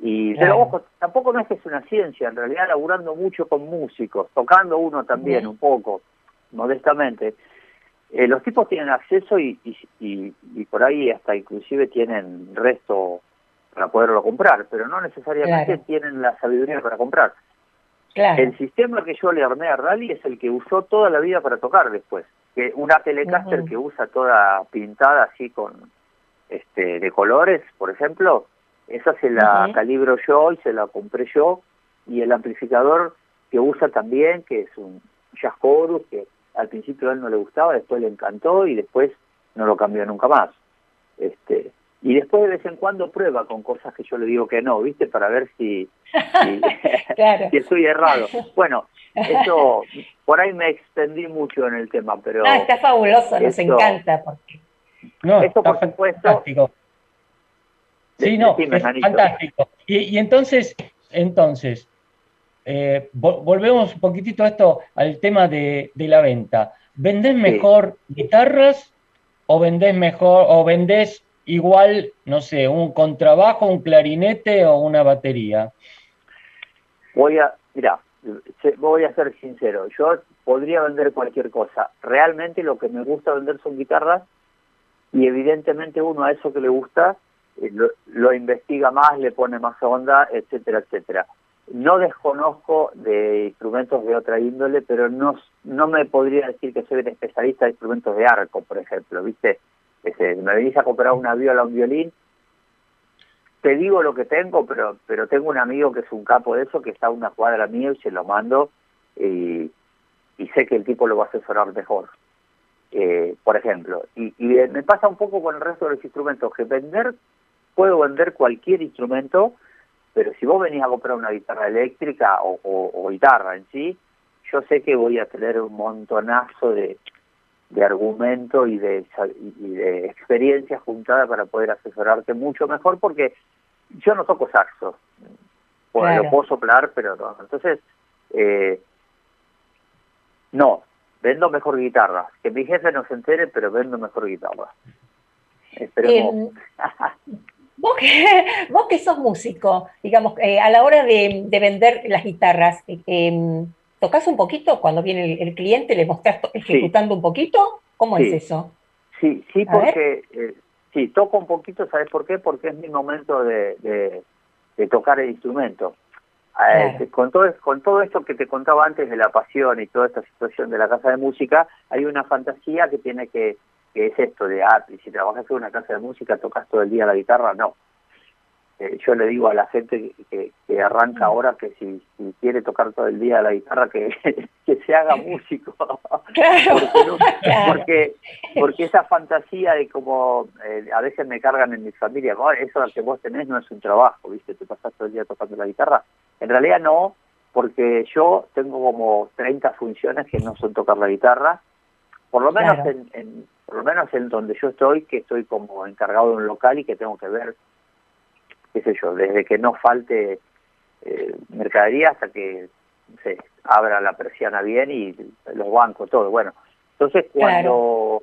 Speaker 9: Y pero ojo, tampoco no es que es una ciencia, en realidad laburando mucho con músicos, tocando uno también un poco, modestamente. Eh, los tipos tienen acceso y, y, y- y por ahí hasta inclusive tienen resto para poderlo comprar, pero no necesariamente
Speaker 3: Claro.
Speaker 9: tienen la sabiduría para comprar.
Speaker 3: Claro.
Speaker 9: El sistema que yo le armé a Rally es el que usó toda la vida para tocar después. Que una Telecaster que usa toda pintada así con este de colores, por ejemplo, esa se la calibro yo y se la compré yo. Y el amplificador que usa también, que es un Jazz Chorus, que al principio a él no le gustaba, después le encantó y después no lo cambió nunca más. Este, y después de vez en cuando prueba con cosas que yo le digo que no, ¿viste? Para ver si, si,
Speaker 3: Claro.
Speaker 9: si estoy errado. Bueno, eso, por ahí me extendí mucho en el tema, pero
Speaker 3: No, está fabuloso, nos encanta. Porque...
Speaker 2: No,
Speaker 9: Esto,
Speaker 2: está
Speaker 9: por supuesto-
Speaker 2: fantástico. Sí, no, es fantástico. Y, y entonces, entonces, eh, vo- volvemos un poquitito a esto, al tema de, de la venta. ¿Vendés mejor guitarras o vendés mejor, o vendés igual, no sé, un contrabajo, un clarinete o una batería?
Speaker 9: voy a, mira, voy a ser sincero, yo podría vender cualquier cosa. Realmente lo que me gusta vender son guitarras y evidentemente uno a eso que le gusta eh, lo, lo investiga más, le pone más onda, etcétera, etcétera. No desconozco de instrumentos de otra índole, pero no, no me podría decir que soy un especialista de instrumentos de arco, por ejemplo, ¿viste? Este, me venís a comprar una viola, un violín, te digo lo que tengo, pero pero tengo un amigo que es un capo de eso, que está a una cuadra mío y se lo mando y, y sé que el tipo lo va a asesorar mejor. Eh, por ejemplo, y, y me pasa un poco con el resto de los instrumentos, que vender, puedo vender cualquier instrumento, pero si vos venís a comprar una guitarra eléctrica o, o- o guitarra en sí, yo sé que voy a tener un montonazo de, de argumento y de, y de experiencia juntada para poder asesorarte mucho mejor porque yo no toco saxo. Bueno,
Speaker 3: Claro.
Speaker 9: lo puedo soplar, pero no. Entonces, eh, no, vendo mejor guitarra. Que mi jefe no se entere, pero vendo mejor guitarra. Esperemos.
Speaker 3: Em, vos, que, vos que sos músico, digamos, eh, a la hora de, de vender las guitarras, eh, ¿tocas un poquito cuando viene el, el cliente? ¿Le mostrás ejecutando un poquito? ¿Cómo
Speaker 9: Sí.
Speaker 3: es eso?
Speaker 9: Sí, sí,
Speaker 3: A
Speaker 9: porque eh, sí, toco un poquito, ¿sabes por qué? Porque es mi momento de, de, de tocar el instrumento. Eh,
Speaker 3: Claro.
Speaker 9: con, todo, con todo esto que te contaba antes de la pasión y toda esta situación de la casa de música, hay una fantasía que tiene que, que es esto de, ah, y si trabajas en una casa de música, tocas todo el día la guitarra, no. Eh, yo le digo a la gente que, que- arranca ahora que si, si quiere tocar todo el día la guitarra, que, que se haga músico. porque, no- porque, porque esa fantasía de como eh, a veces me cargan en mi familia, "Oh, eso que vos tenés no es un trabajo, ¿viste? Te pasás todo el día tocando la guitarra. En realidad no, porque yo tengo como 30 funciones que no son tocar la guitarra, por lo menos
Speaker 3: Claro.
Speaker 9: en, en- por lo menos en donde yo estoy, que estoy como encargado de un local y que tengo que ver, qué sé yo, desde que no falte eh, mercadería hasta que sé, abra la persiana bien y los bancos, todo. Bueno, entonces cuando...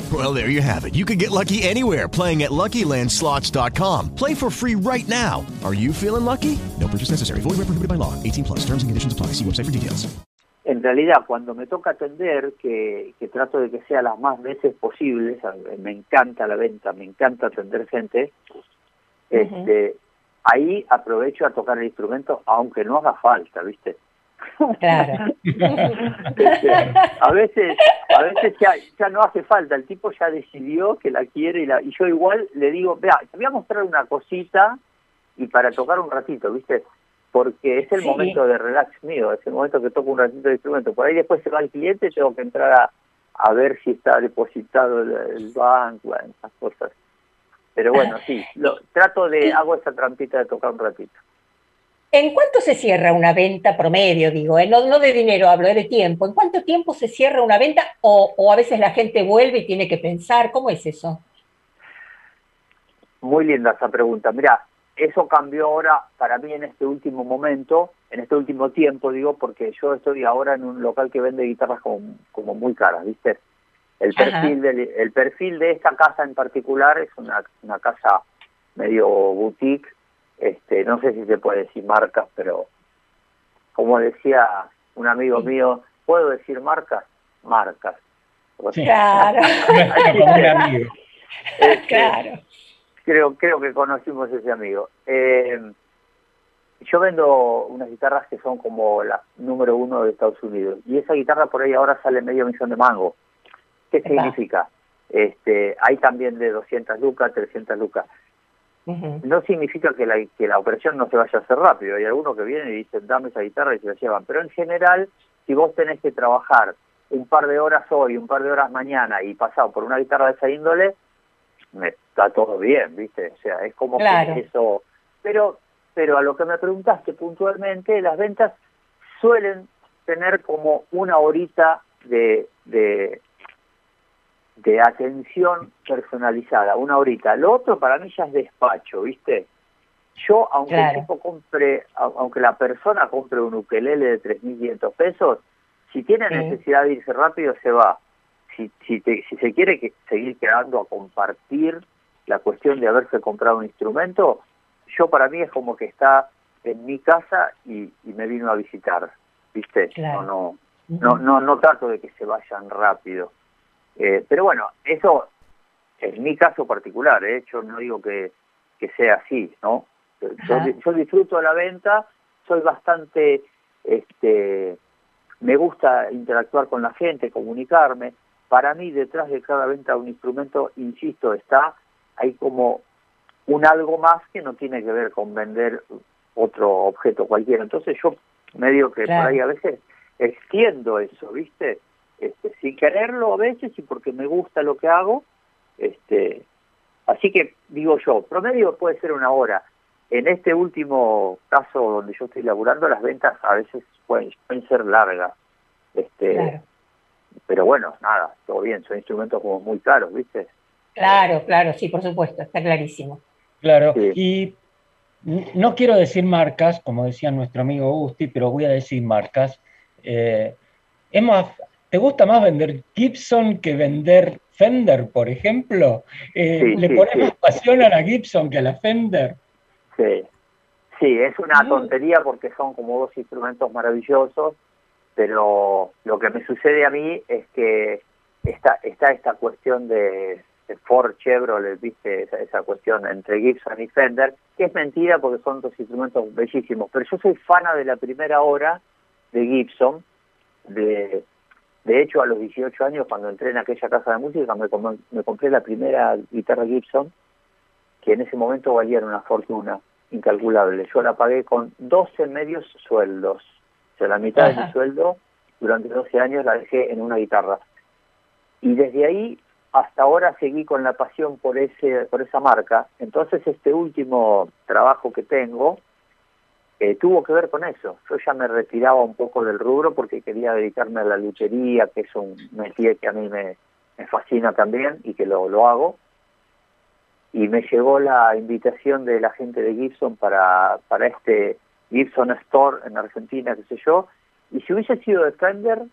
Speaker 15: Well, there you have it. You can get lucky anywhere playing at LuckyLandSlots.com. Play for free right now. Are you feeling lucky? No purchase necessary. Void where prohibited by law. 18 plus. Terms and conditions apply. See website for details.
Speaker 9: En realidad, cuando me toca atender, que, que trato de que sea las más veces posibles, me encanta la venta, me encanta atender gente, este, ahí aprovecho a tocar el instrumento, aunque no haga falta, ¿viste?
Speaker 3: Claro.
Speaker 9: A veces a veces ya, ya no hace falta, el tipo ya decidió que la quiere y, la, y yo igual le digo, vea, te voy a mostrar una cosita y para tocar un ratito, ¿viste? Porque es el
Speaker 3: Sí.
Speaker 9: momento de relax mío, es el momento que toco un ratito de instrumento. Por ahí después se va el cliente, tengo que entrar a, a ver si está depositado el, el banco, bueno, esas cosas. Pero bueno, sí, lo, trato de, hago esa trampita de tocar un ratito.
Speaker 3: ¿En cuánto se cierra una venta promedio, digo? eh? No, no de dinero, hablo eh, de tiempo. ¿En cuánto tiempo se cierra una venta? O, o a veces la gente vuelve y tiene que pensar, ¿cómo es eso?
Speaker 9: Muy linda esa pregunta. Mira, eso cambió ahora para mí en este último momento, en este último tiempo, digo, porque yo estoy ahora en un local que vende guitarras como, como muy caras, ¿viste? El perfil, del, el perfil de esta casa en particular es una, una casa medio boutique, este, no sé si se puede decir marcas, pero como decía un amigo mío, ¿puedo decir marcas? Marcas. O sea,
Speaker 3: Claro.
Speaker 2: Como un amigo.
Speaker 9: este,
Speaker 3: Claro.
Speaker 9: creo creo que conocimos ese amigo. Eh, yo vendo unas guitarras que son como la número uno de Estados Unidos y esa guitarra por ahí ahora sale medio millón de mango. ¿Qué significa? Este, hay también de 200 lucas, 300 lucas. No significa que la, que la operación no se vaya a hacer rápido. Hay algunos que vienen y dicen, dame esa guitarra y se la llevan. Pero en general, si vos tenés que trabajar un par de horas hoy, un par de horas mañana y pasado por una guitarra de esa índole, me, está todo bien, ¿viste? O sea, es como
Speaker 3: Claro.
Speaker 9: que eso... Pero, pero a lo que me preguntaste puntualmente, las ventas suelen tener como una horita de, de, de atención personalizada, una horita. Lo otro para mí ya es despacho, ¿viste? Yo, aunque
Speaker 3: Claro.
Speaker 9: el tipo compre, au- aunque la persona compre un ukelele de 3.500 pesos, si tiene
Speaker 3: Sí.
Speaker 9: necesidad de irse rápido, se va. Si, si, te- si se quiere que, seguir quedando a compartir la cuestión de haberse comprado un instrumento, yo para mí es como que está en mi casa y, y me vino a visitar, ¿viste?
Speaker 3: Claro.
Speaker 9: No, no, no, no, no trato de que se vayan rápido. Eh, pero bueno, eso es mi caso particular, ¿eh? yo no digo que, que sea así, ¿no? Yo, yo disfruto de la venta, soy bastante, este, me gusta interactuar con la gente, comunicarme. Para mí, detrás de cada venta de un instrumento, insisto, está, hay como un algo más que no tiene que ver con vender otro objeto cualquiera. Entonces yo me digo que
Speaker 3: Claro.
Speaker 9: por ahí a veces extiendo eso, ¿viste? Este, sin quererlo a veces y porque me gusta lo que hago. Este, así que digo yo, promedio puede ser una hora. En este último caso donde yo estoy laburando, las ventas a veces pueden, pueden ser largas. Este,
Speaker 3: Claro.
Speaker 9: Pero bueno, nada, todo bien, son instrumentos como muy caros, ¿viste?
Speaker 3: Claro, claro, sí, por supuesto, está clarísimo.
Speaker 2: Claro,
Speaker 9: Sí.
Speaker 2: y no quiero decir marcas, como decía nuestro amigo Gusti, pero voy a decir marcas. Eh, más, ¿te gusta más vender Gibson que vender Fender, por ejemplo? Eh,
Speaker 9: Sí,
Speaker 2: ¿Le
Speaker 9: sí,
Speaker 2: más pasión a la Gibson que a la Fender?
Speaker 9: Sí, sí, es una tontería porque son como dos instrumentos maravillosos, pero lo que me sucede a mí es que está, está esta cuestión de, de Ford Chevrolet, viste, esa, esa cuestión entre Gibson y Fender, que es mentira porque son dos instrumentos bellísimos, pero yo soy fana de la primera hora de Gibson, de, de hecho a los 18 años cuando entré en aquella casa de música me, com- me compré la primera guitarra Gibson, que en ese momento valían una fortuna incalculable. Yo la pagué con 12 medios sueldos. O sea, la mitad de mi sueldo durante 12 años la dejé en una guitarra. Y desde ahí hasta ahora seguí con la pasión por ese por esa marca. Entonces este último trabajo que tengo eh, tuvo que ver con eso. Yo ya me retiraba un poco del rubro porque quería dedicarme a la luchería, que es un métier que a mí me, me fascina también y que lo, lo hago. Y me llegó la invitación de la gente de Gibson para, para este Gibson Store en Argentina, qué sé yo, y si hubiese sido de Fender,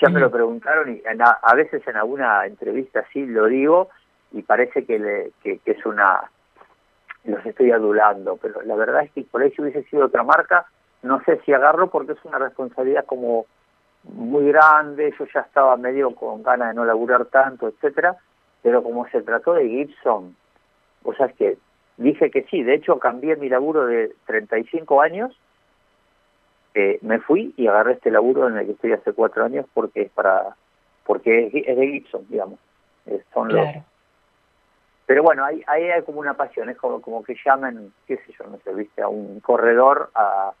Speaker 9: ya me lo preguntaron y en a, a veces en alguna entrevista sí lo digo y parece que, le, que, que es una, los estoy adulando, pero la verdad es que por ahí si hubiese sido otra marca, no sé si agarro porque es una responsabilidad como muy grande, yo ya estaba medio con ganas de no laburar tanto, etcétera, pero como se trató de Gibson, o sea, es que dije que sí, de hecho cambié mi laburo de 35 años, eh, me fui y agarré este laburo en el que estoy hace cuatro años porque es para, porque es, es de Gibson, digamos, Eh, son los. Pero bueno, ahí, ahí hay como una pasión, es como, como que llamen, qué sé yo, no sé, viste, a un corredor a,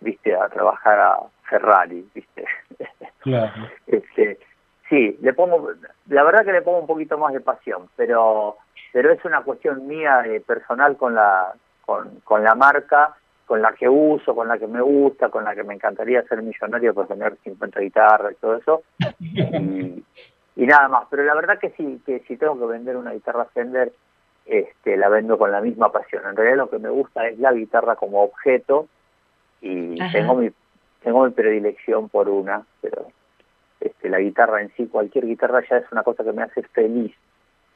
Speaker 9: viste, a trabajar a Ferrari, viste.
Speaker 2: Claro.
Speaker 9: Este, sí, le pongo, la verdad que le pongo un poquito más de pasión, pero, pero es una cuestión mía eh, personal con la, con, con la marca, con la que uso, con la que me gusta, con la que me encantaría ser millonario por tener 50 guitarras y todo eso. Y, y nada más, pero la verdad que sí, que si tengo que vender una guitarra Fender, este, la vendo con la misma pasión. En realidad lo que me gusta es la guitarra como objeto y
Speaker 3: Ajá.
Speaker 9: tengo mi tengo mi predilección por una, pero este, la guitarra en sí, cualquier guitarra ya es una cosa que me hace feliz.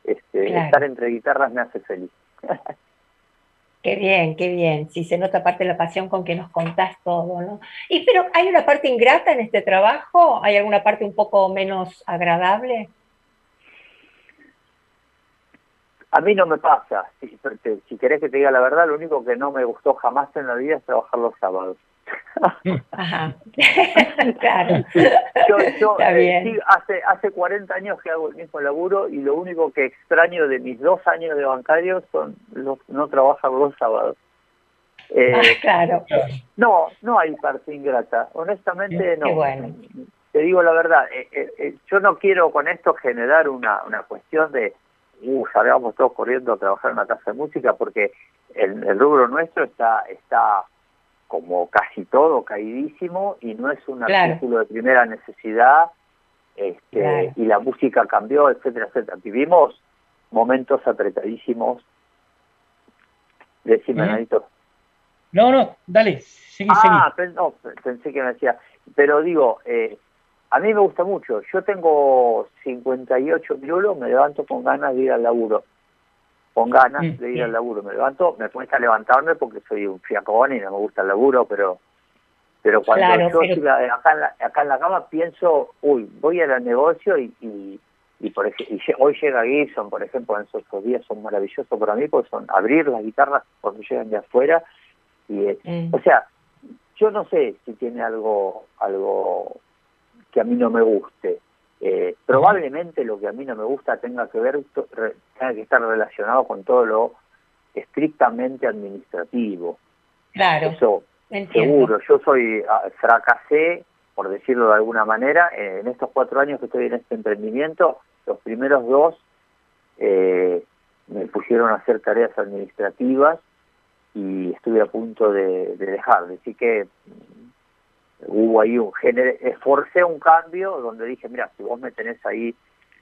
Speaker 9: Este,
Speaker 3: Claro.
Speaker 9: Estar entre guitarras me hace feliz.
Speaker 3: Qué bien, qué bien. Sí, se nota parte de la pasión con que nos contás todo, ¿no? Y pero ¿hay una parte ingrata en este trabajo? ¿Hay alguna parte un poco menos agradable?
Speaker 9: A mí no me pasa, si, si querés que te diga la verdad, lo único que no me gustó jamás en la vida es trabajar los sábados.
Speaker 3: Ajá. claro.
Speaker 9: Yo, yo,
Speaker 3: Está
Speaker 9: eh,
Speaker 3: bien.
Speaker 9: sí, hace, hace 40 años que hago el mismo laburo y lo único que extraño de mis dos años de bancario son los, no trabajar los sábados. Eh,
Speaker 3: Ah, claro.
Speaker 9: No, no hay parte ingrata. Honestamente,
Speaker 3: Qué
Speaker 9: no.
Speaker 3: bueno.
Speaker 9: Te digo la verdad, eh, eh, eh, yo no quiero con esto generar una, una cuestión de, uh, salgamos todos corriendo a trabajar en una casa de música, porque el, el rubro nuestro está, está como casi todo caidísimo y no es un
Speaker 3: Claro.
Speaker 9: artículo de primera necesidad este,
Speaker 3: Claro.
Speaker 9: y la música cambió, etcétera, etcétera. Vivimos momentos apretadísimos. Decime,
Speaker 2: Ujú.
Speaker 9: Nanito.
Speaker 2: No, no, dale, seguí,
Speaker 9: Ah, no, pensé que me decía. Pero digo, eh, a mí me gusta mucho. Yo tengo 58 pirulos, me levanto con ganas de ir al laburo. Con ganas
Speaker 2: Mm,
Speaker 9: de ir
Speaker 2: bien.
Speaker 9: al laburo. Me levanto, me cuesta levantarme porque soy un fiacón y no me gusta el laburo, pero pero cuando
Speaker 3: Claro,
Speaker 9: yo
Speaker 3: pero-
Speaker 9: acá, en la, acá en la cama pienso, uy, voy al negocio y, y, y por ej- y hoy llega Gibson, por ejemplo, en esos días son maravillosos para mí porque son abrir las guitarras cuando llegan de afuera y eh,
Speaker 3: Mm.
Speaker 9: o sea, yo no sé si tiene algo algo que a mí no me guste. Eh, probablemente lo que a mí no me gusta tenga que ver tenga que estar relacionado con todo lo estrictamente administrativo.
Speaker 3: Claro.
Speaker 9: Eso
Speaker 3: Entiendo.
Speaker 9: seguro. Yo soy ah, fracasé, por decirlo de alguna manera, en estos cuatro años que estoy en este emprendimiento. Los primeros dos eh, me pusieron a hacer tareas administrativas y estuve a punto de, de dejar. Así que hubo ahí un género, esforcé un cambio donde dije, mira, si vos me tenés ahí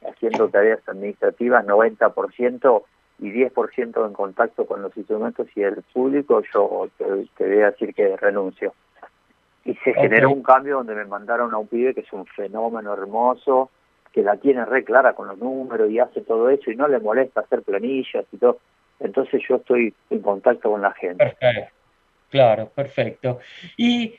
Speaker 9: haciendo tareas administrativas 90% y 10% en contacto con los instrumentos y el público, yo te, te voy a decir que renuncio. Y se
Speaker 2: Ok.
Speaker 9: generó un cambio donde me mandaron a un pibe que es un fenómeno hermoso, que la tiene re clara con los números y hace todo eso y no le molesta hacer planillas y todo. Entonces yo estoy en contacto con la gente.
Speaker 2: Perfecto. Claro, perfecto. Y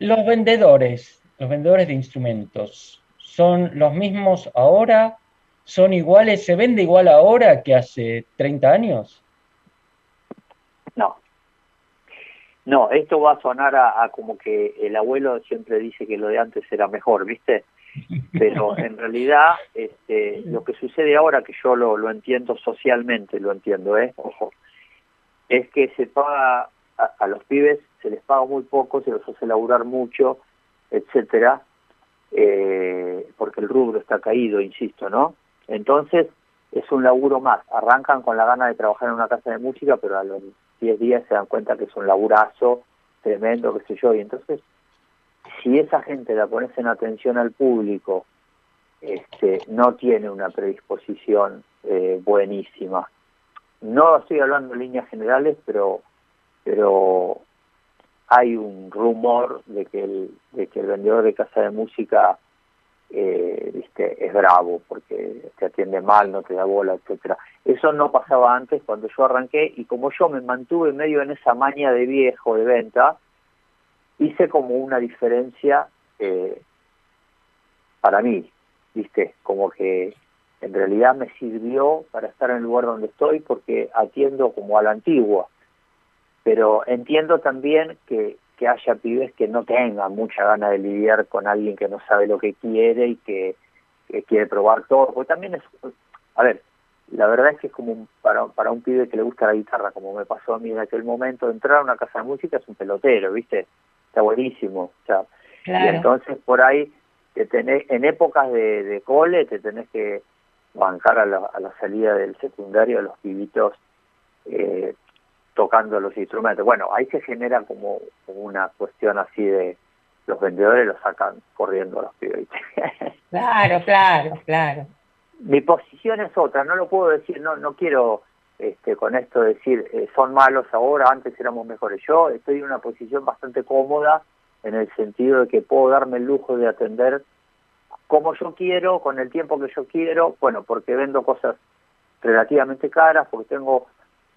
Speaker 2: los vendedores, los vendedores de instrumentos, ¿son los mismos ahora? ¿Son iguales? ¿Se vende igual ahora que hace 30 años?
Speaker 9: No. No, esto va a sonar a, a como que el abuelo siempre dice que lo de antes era mejor, ¿viste? Pero en realidad este, lo que sucede ahora, que yo lo, lo entiendo socialmente, lo entiendo, ¿eh? Ojo, es que se paga a, a los pibes, se les paga muy poco, se los hace laburar mucho, etcétera, eh, porque el rubro está caído, insisto, ¿no? Entonces es un laburo más. Arrancan con la gana de trabajar en una casa de música, pero a los 10 días se dan cuenta que es un laburazo tremendo, qué sé yo, y entonces si esa gente la pones en atención al público, este, no tiene una predisposición eh, buenísima. No estoy hablando en líneas generales, pero pero hay un rumor de que el, de que el vendedor de casa de música eh, viste, es bravo porque te atiende mal, no te da bola, etcétera. Eso no pasaba antes cuando yo arranqué y como yo me mantuve medio en esa maña de viejo de venta, hice como una diferencia eh, para mí, viste, como que en realidad me sirvió para estar en el lugar donde estoy porque atiendo como a la antigua, pero entiendo también que, que haya pibes que no tengan mucha gana de lidiar con alguien que no sabe lo que quiere y que, que quiere probar todo, porque también es, a ver, la verdad es que es como un- para, para un pibe que le gusta la guitarra, como me pasó a mí en aquel momento, entrar a una casa de música es un pelotero, ¿viste? Está buenísimo. O sea,
Speaker 3: Claro.
Speaker 9: Y entonces por ahí, te tenés, en épocas de, de cole, te tenés que bancar a la, a la salida del secundario a los pibitos eh, tocando los instrumentos. Bueno, ahí se genera como, una cuestión así de los vendedores los sacan corriendo a los pibes.
Speaker 3: Claro, claro, claro.
Speaker 9: mi posición es otra, no lo puedo decir, no no quiero este, con esto decir eh, son malos ahora, antes éramos mejores. Yo estoy en una posición bastante cómoda en el sentido de que puedo darme el lujo de atender como yo quiero, con el tiempo que yo quiero, bueno, porque vendo cosas relativamente caras, porque tengo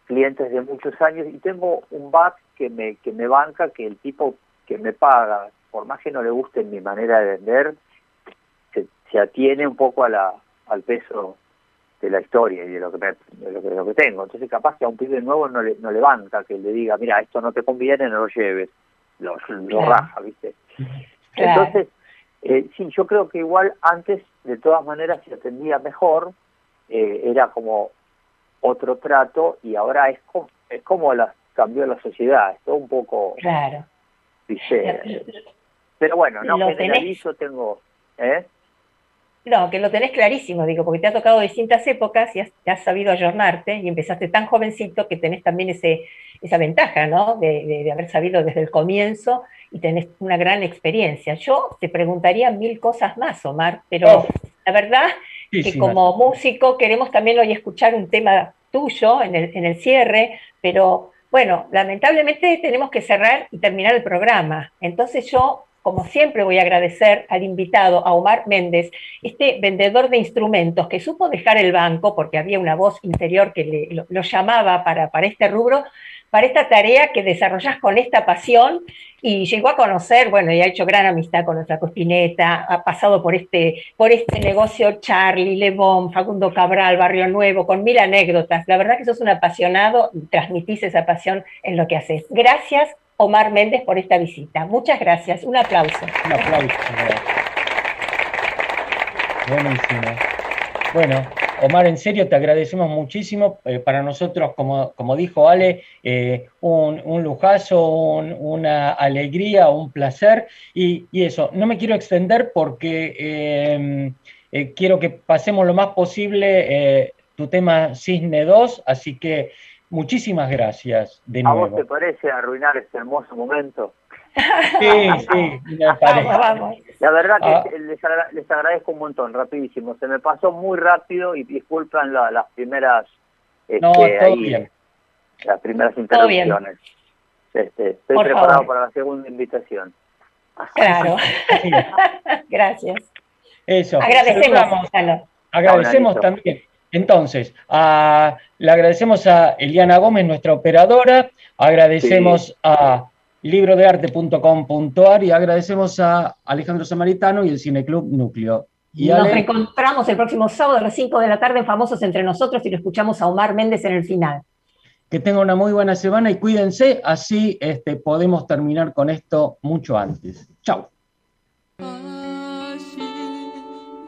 Speaker 9: clientes de muchos años y tengo un back que me que me banca que el tipo que me paga, por más que no le guste mi manera de vender, se, se atiene un poco a la al peso de la historia y de lo que me- de lo que, de lo que tengo. Entonces capaz que a un pibe nuevo no le, no le banca que le diga, mira, esto no te conviene, no lo lleves. lo, lo
Speaker 3: Claro.
Speaker 9: raja, ¿viste?
Speaker 3: Claro.
Speaker 9: Entonces, eh, sí, yo creo que igual antes, de todas maneras, se atendía mejor, eh, era como otro trato y ahora es como, es como la, cambió la sociedad, es todo un poco,
Speaker 3: Claro.
Speaker 9: Pero bueno, no
Speaker 3: tenés-
Speaker 9: tengo... ¿eh?
Speaker 3: No, que lo tenés clarísimo, digo, porque te ha tocado distintas épocas y has, te has sabido ayornarte y empezaste tan jovencito que tenés también ese, esa ventaja, ¿no? De, de- de haber sabido desde el comienzo y tenés una gran experiencia. Yo te preguntaría mil cosas más, Omar, pero. La verdad que como músico queremos también hoy escuchar un tema tuyo en el, en el cierre, pero bueno, lamentablemente tenemos que cerrar y terminar el programa. Entonces yo, como siempre, voy a agradecer al invitado, a Omar Méndez, este vendedor de instrumentos que supo dejar el banco porque había una voz interior que le- lo, lo llamaba para, para este rubro, para esta tarea que desarrollás con esta pasión y llegó a conocer, bueno, y ha hecho gran amistad con nuestra Cospineta, ha pasado por este, por este negocio Charlie, Lebón, Facundo Cabral, Barrio Nuevo, con mil anécdotas. La verdad que sos un apasionado y transmitís esa pasión en lo que haces. Gracias, Omar Méndez, por esta visita. Muchas gracias. Un aplauso.
Speaker 2: Un aplauso. Buenísimo. Bueno, Omar, en serio te agradecemos muchísimo. Eh, para nosotros, como, como dijo Ale, eh, un, un lujazo, un- una alegría, un placer. Y, y eso, no me quiero extender porque eh, eh, quiero que pasemos lo más posible eh, tu tema Cisne 2, así que muchísimas gracias de
Speaker 9: ¿A vos
Speaker 2: nuevo.
Speaker 9: te parece arruinar este hermoso momento?
Speaker 2: Sí, sí, me parece.
Speaker 9: La verdad que
Speaker 2: Ah.
Speaker 9: les, agra- les agradezco un montón, rapidísimo. Se me pasó muy rápido y disculpan la- las primeras este,
Speaker 2: No, todo
Speaker 9: ahí,
Speaker 2: bien.
Speaker 9: las primeras interrupciones. Este, estoy
Speaker 3: Por
Speaker 9: preparado
Speaker 3: favor.
Speaker 9: para la segunda invitación.
Speaker 3: Claro. Gracias.
Speaker 2: Eso.
Speaker 3: Agradecemos.
Speaker 2: Agradecemos también. Entonces, a- le agradecemos a Eliana Gómez, nuestra operadora, agradecemos a librodearte.com.ar y agradecemos a Alejandro Samaritano y el Cineclub Núcleo. Y
Speaker 3: Nos
Speaker 2: Ale,
Speaker 3: reencontramos el próximo sábado a las 5 de la tarde en Famosos Entre Nosotros y lo escuchamos a Omar Méndez en el final.
Speaker 2: que tengan una muy buena semana y cuídense, así este, podemos terminar con esto mucho antes. Chao.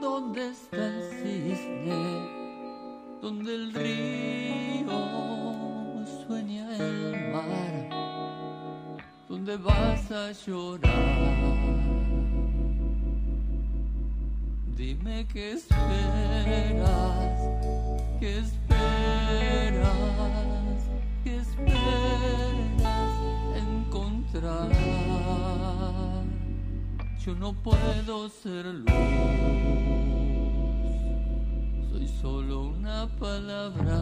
Speaker 16: donde está el cisne, donde el río donde vas a llorar. Dime qué esperas, qué esperas, qué esperas encontrar. Yo no puedo ser luz, soy solo una palabra.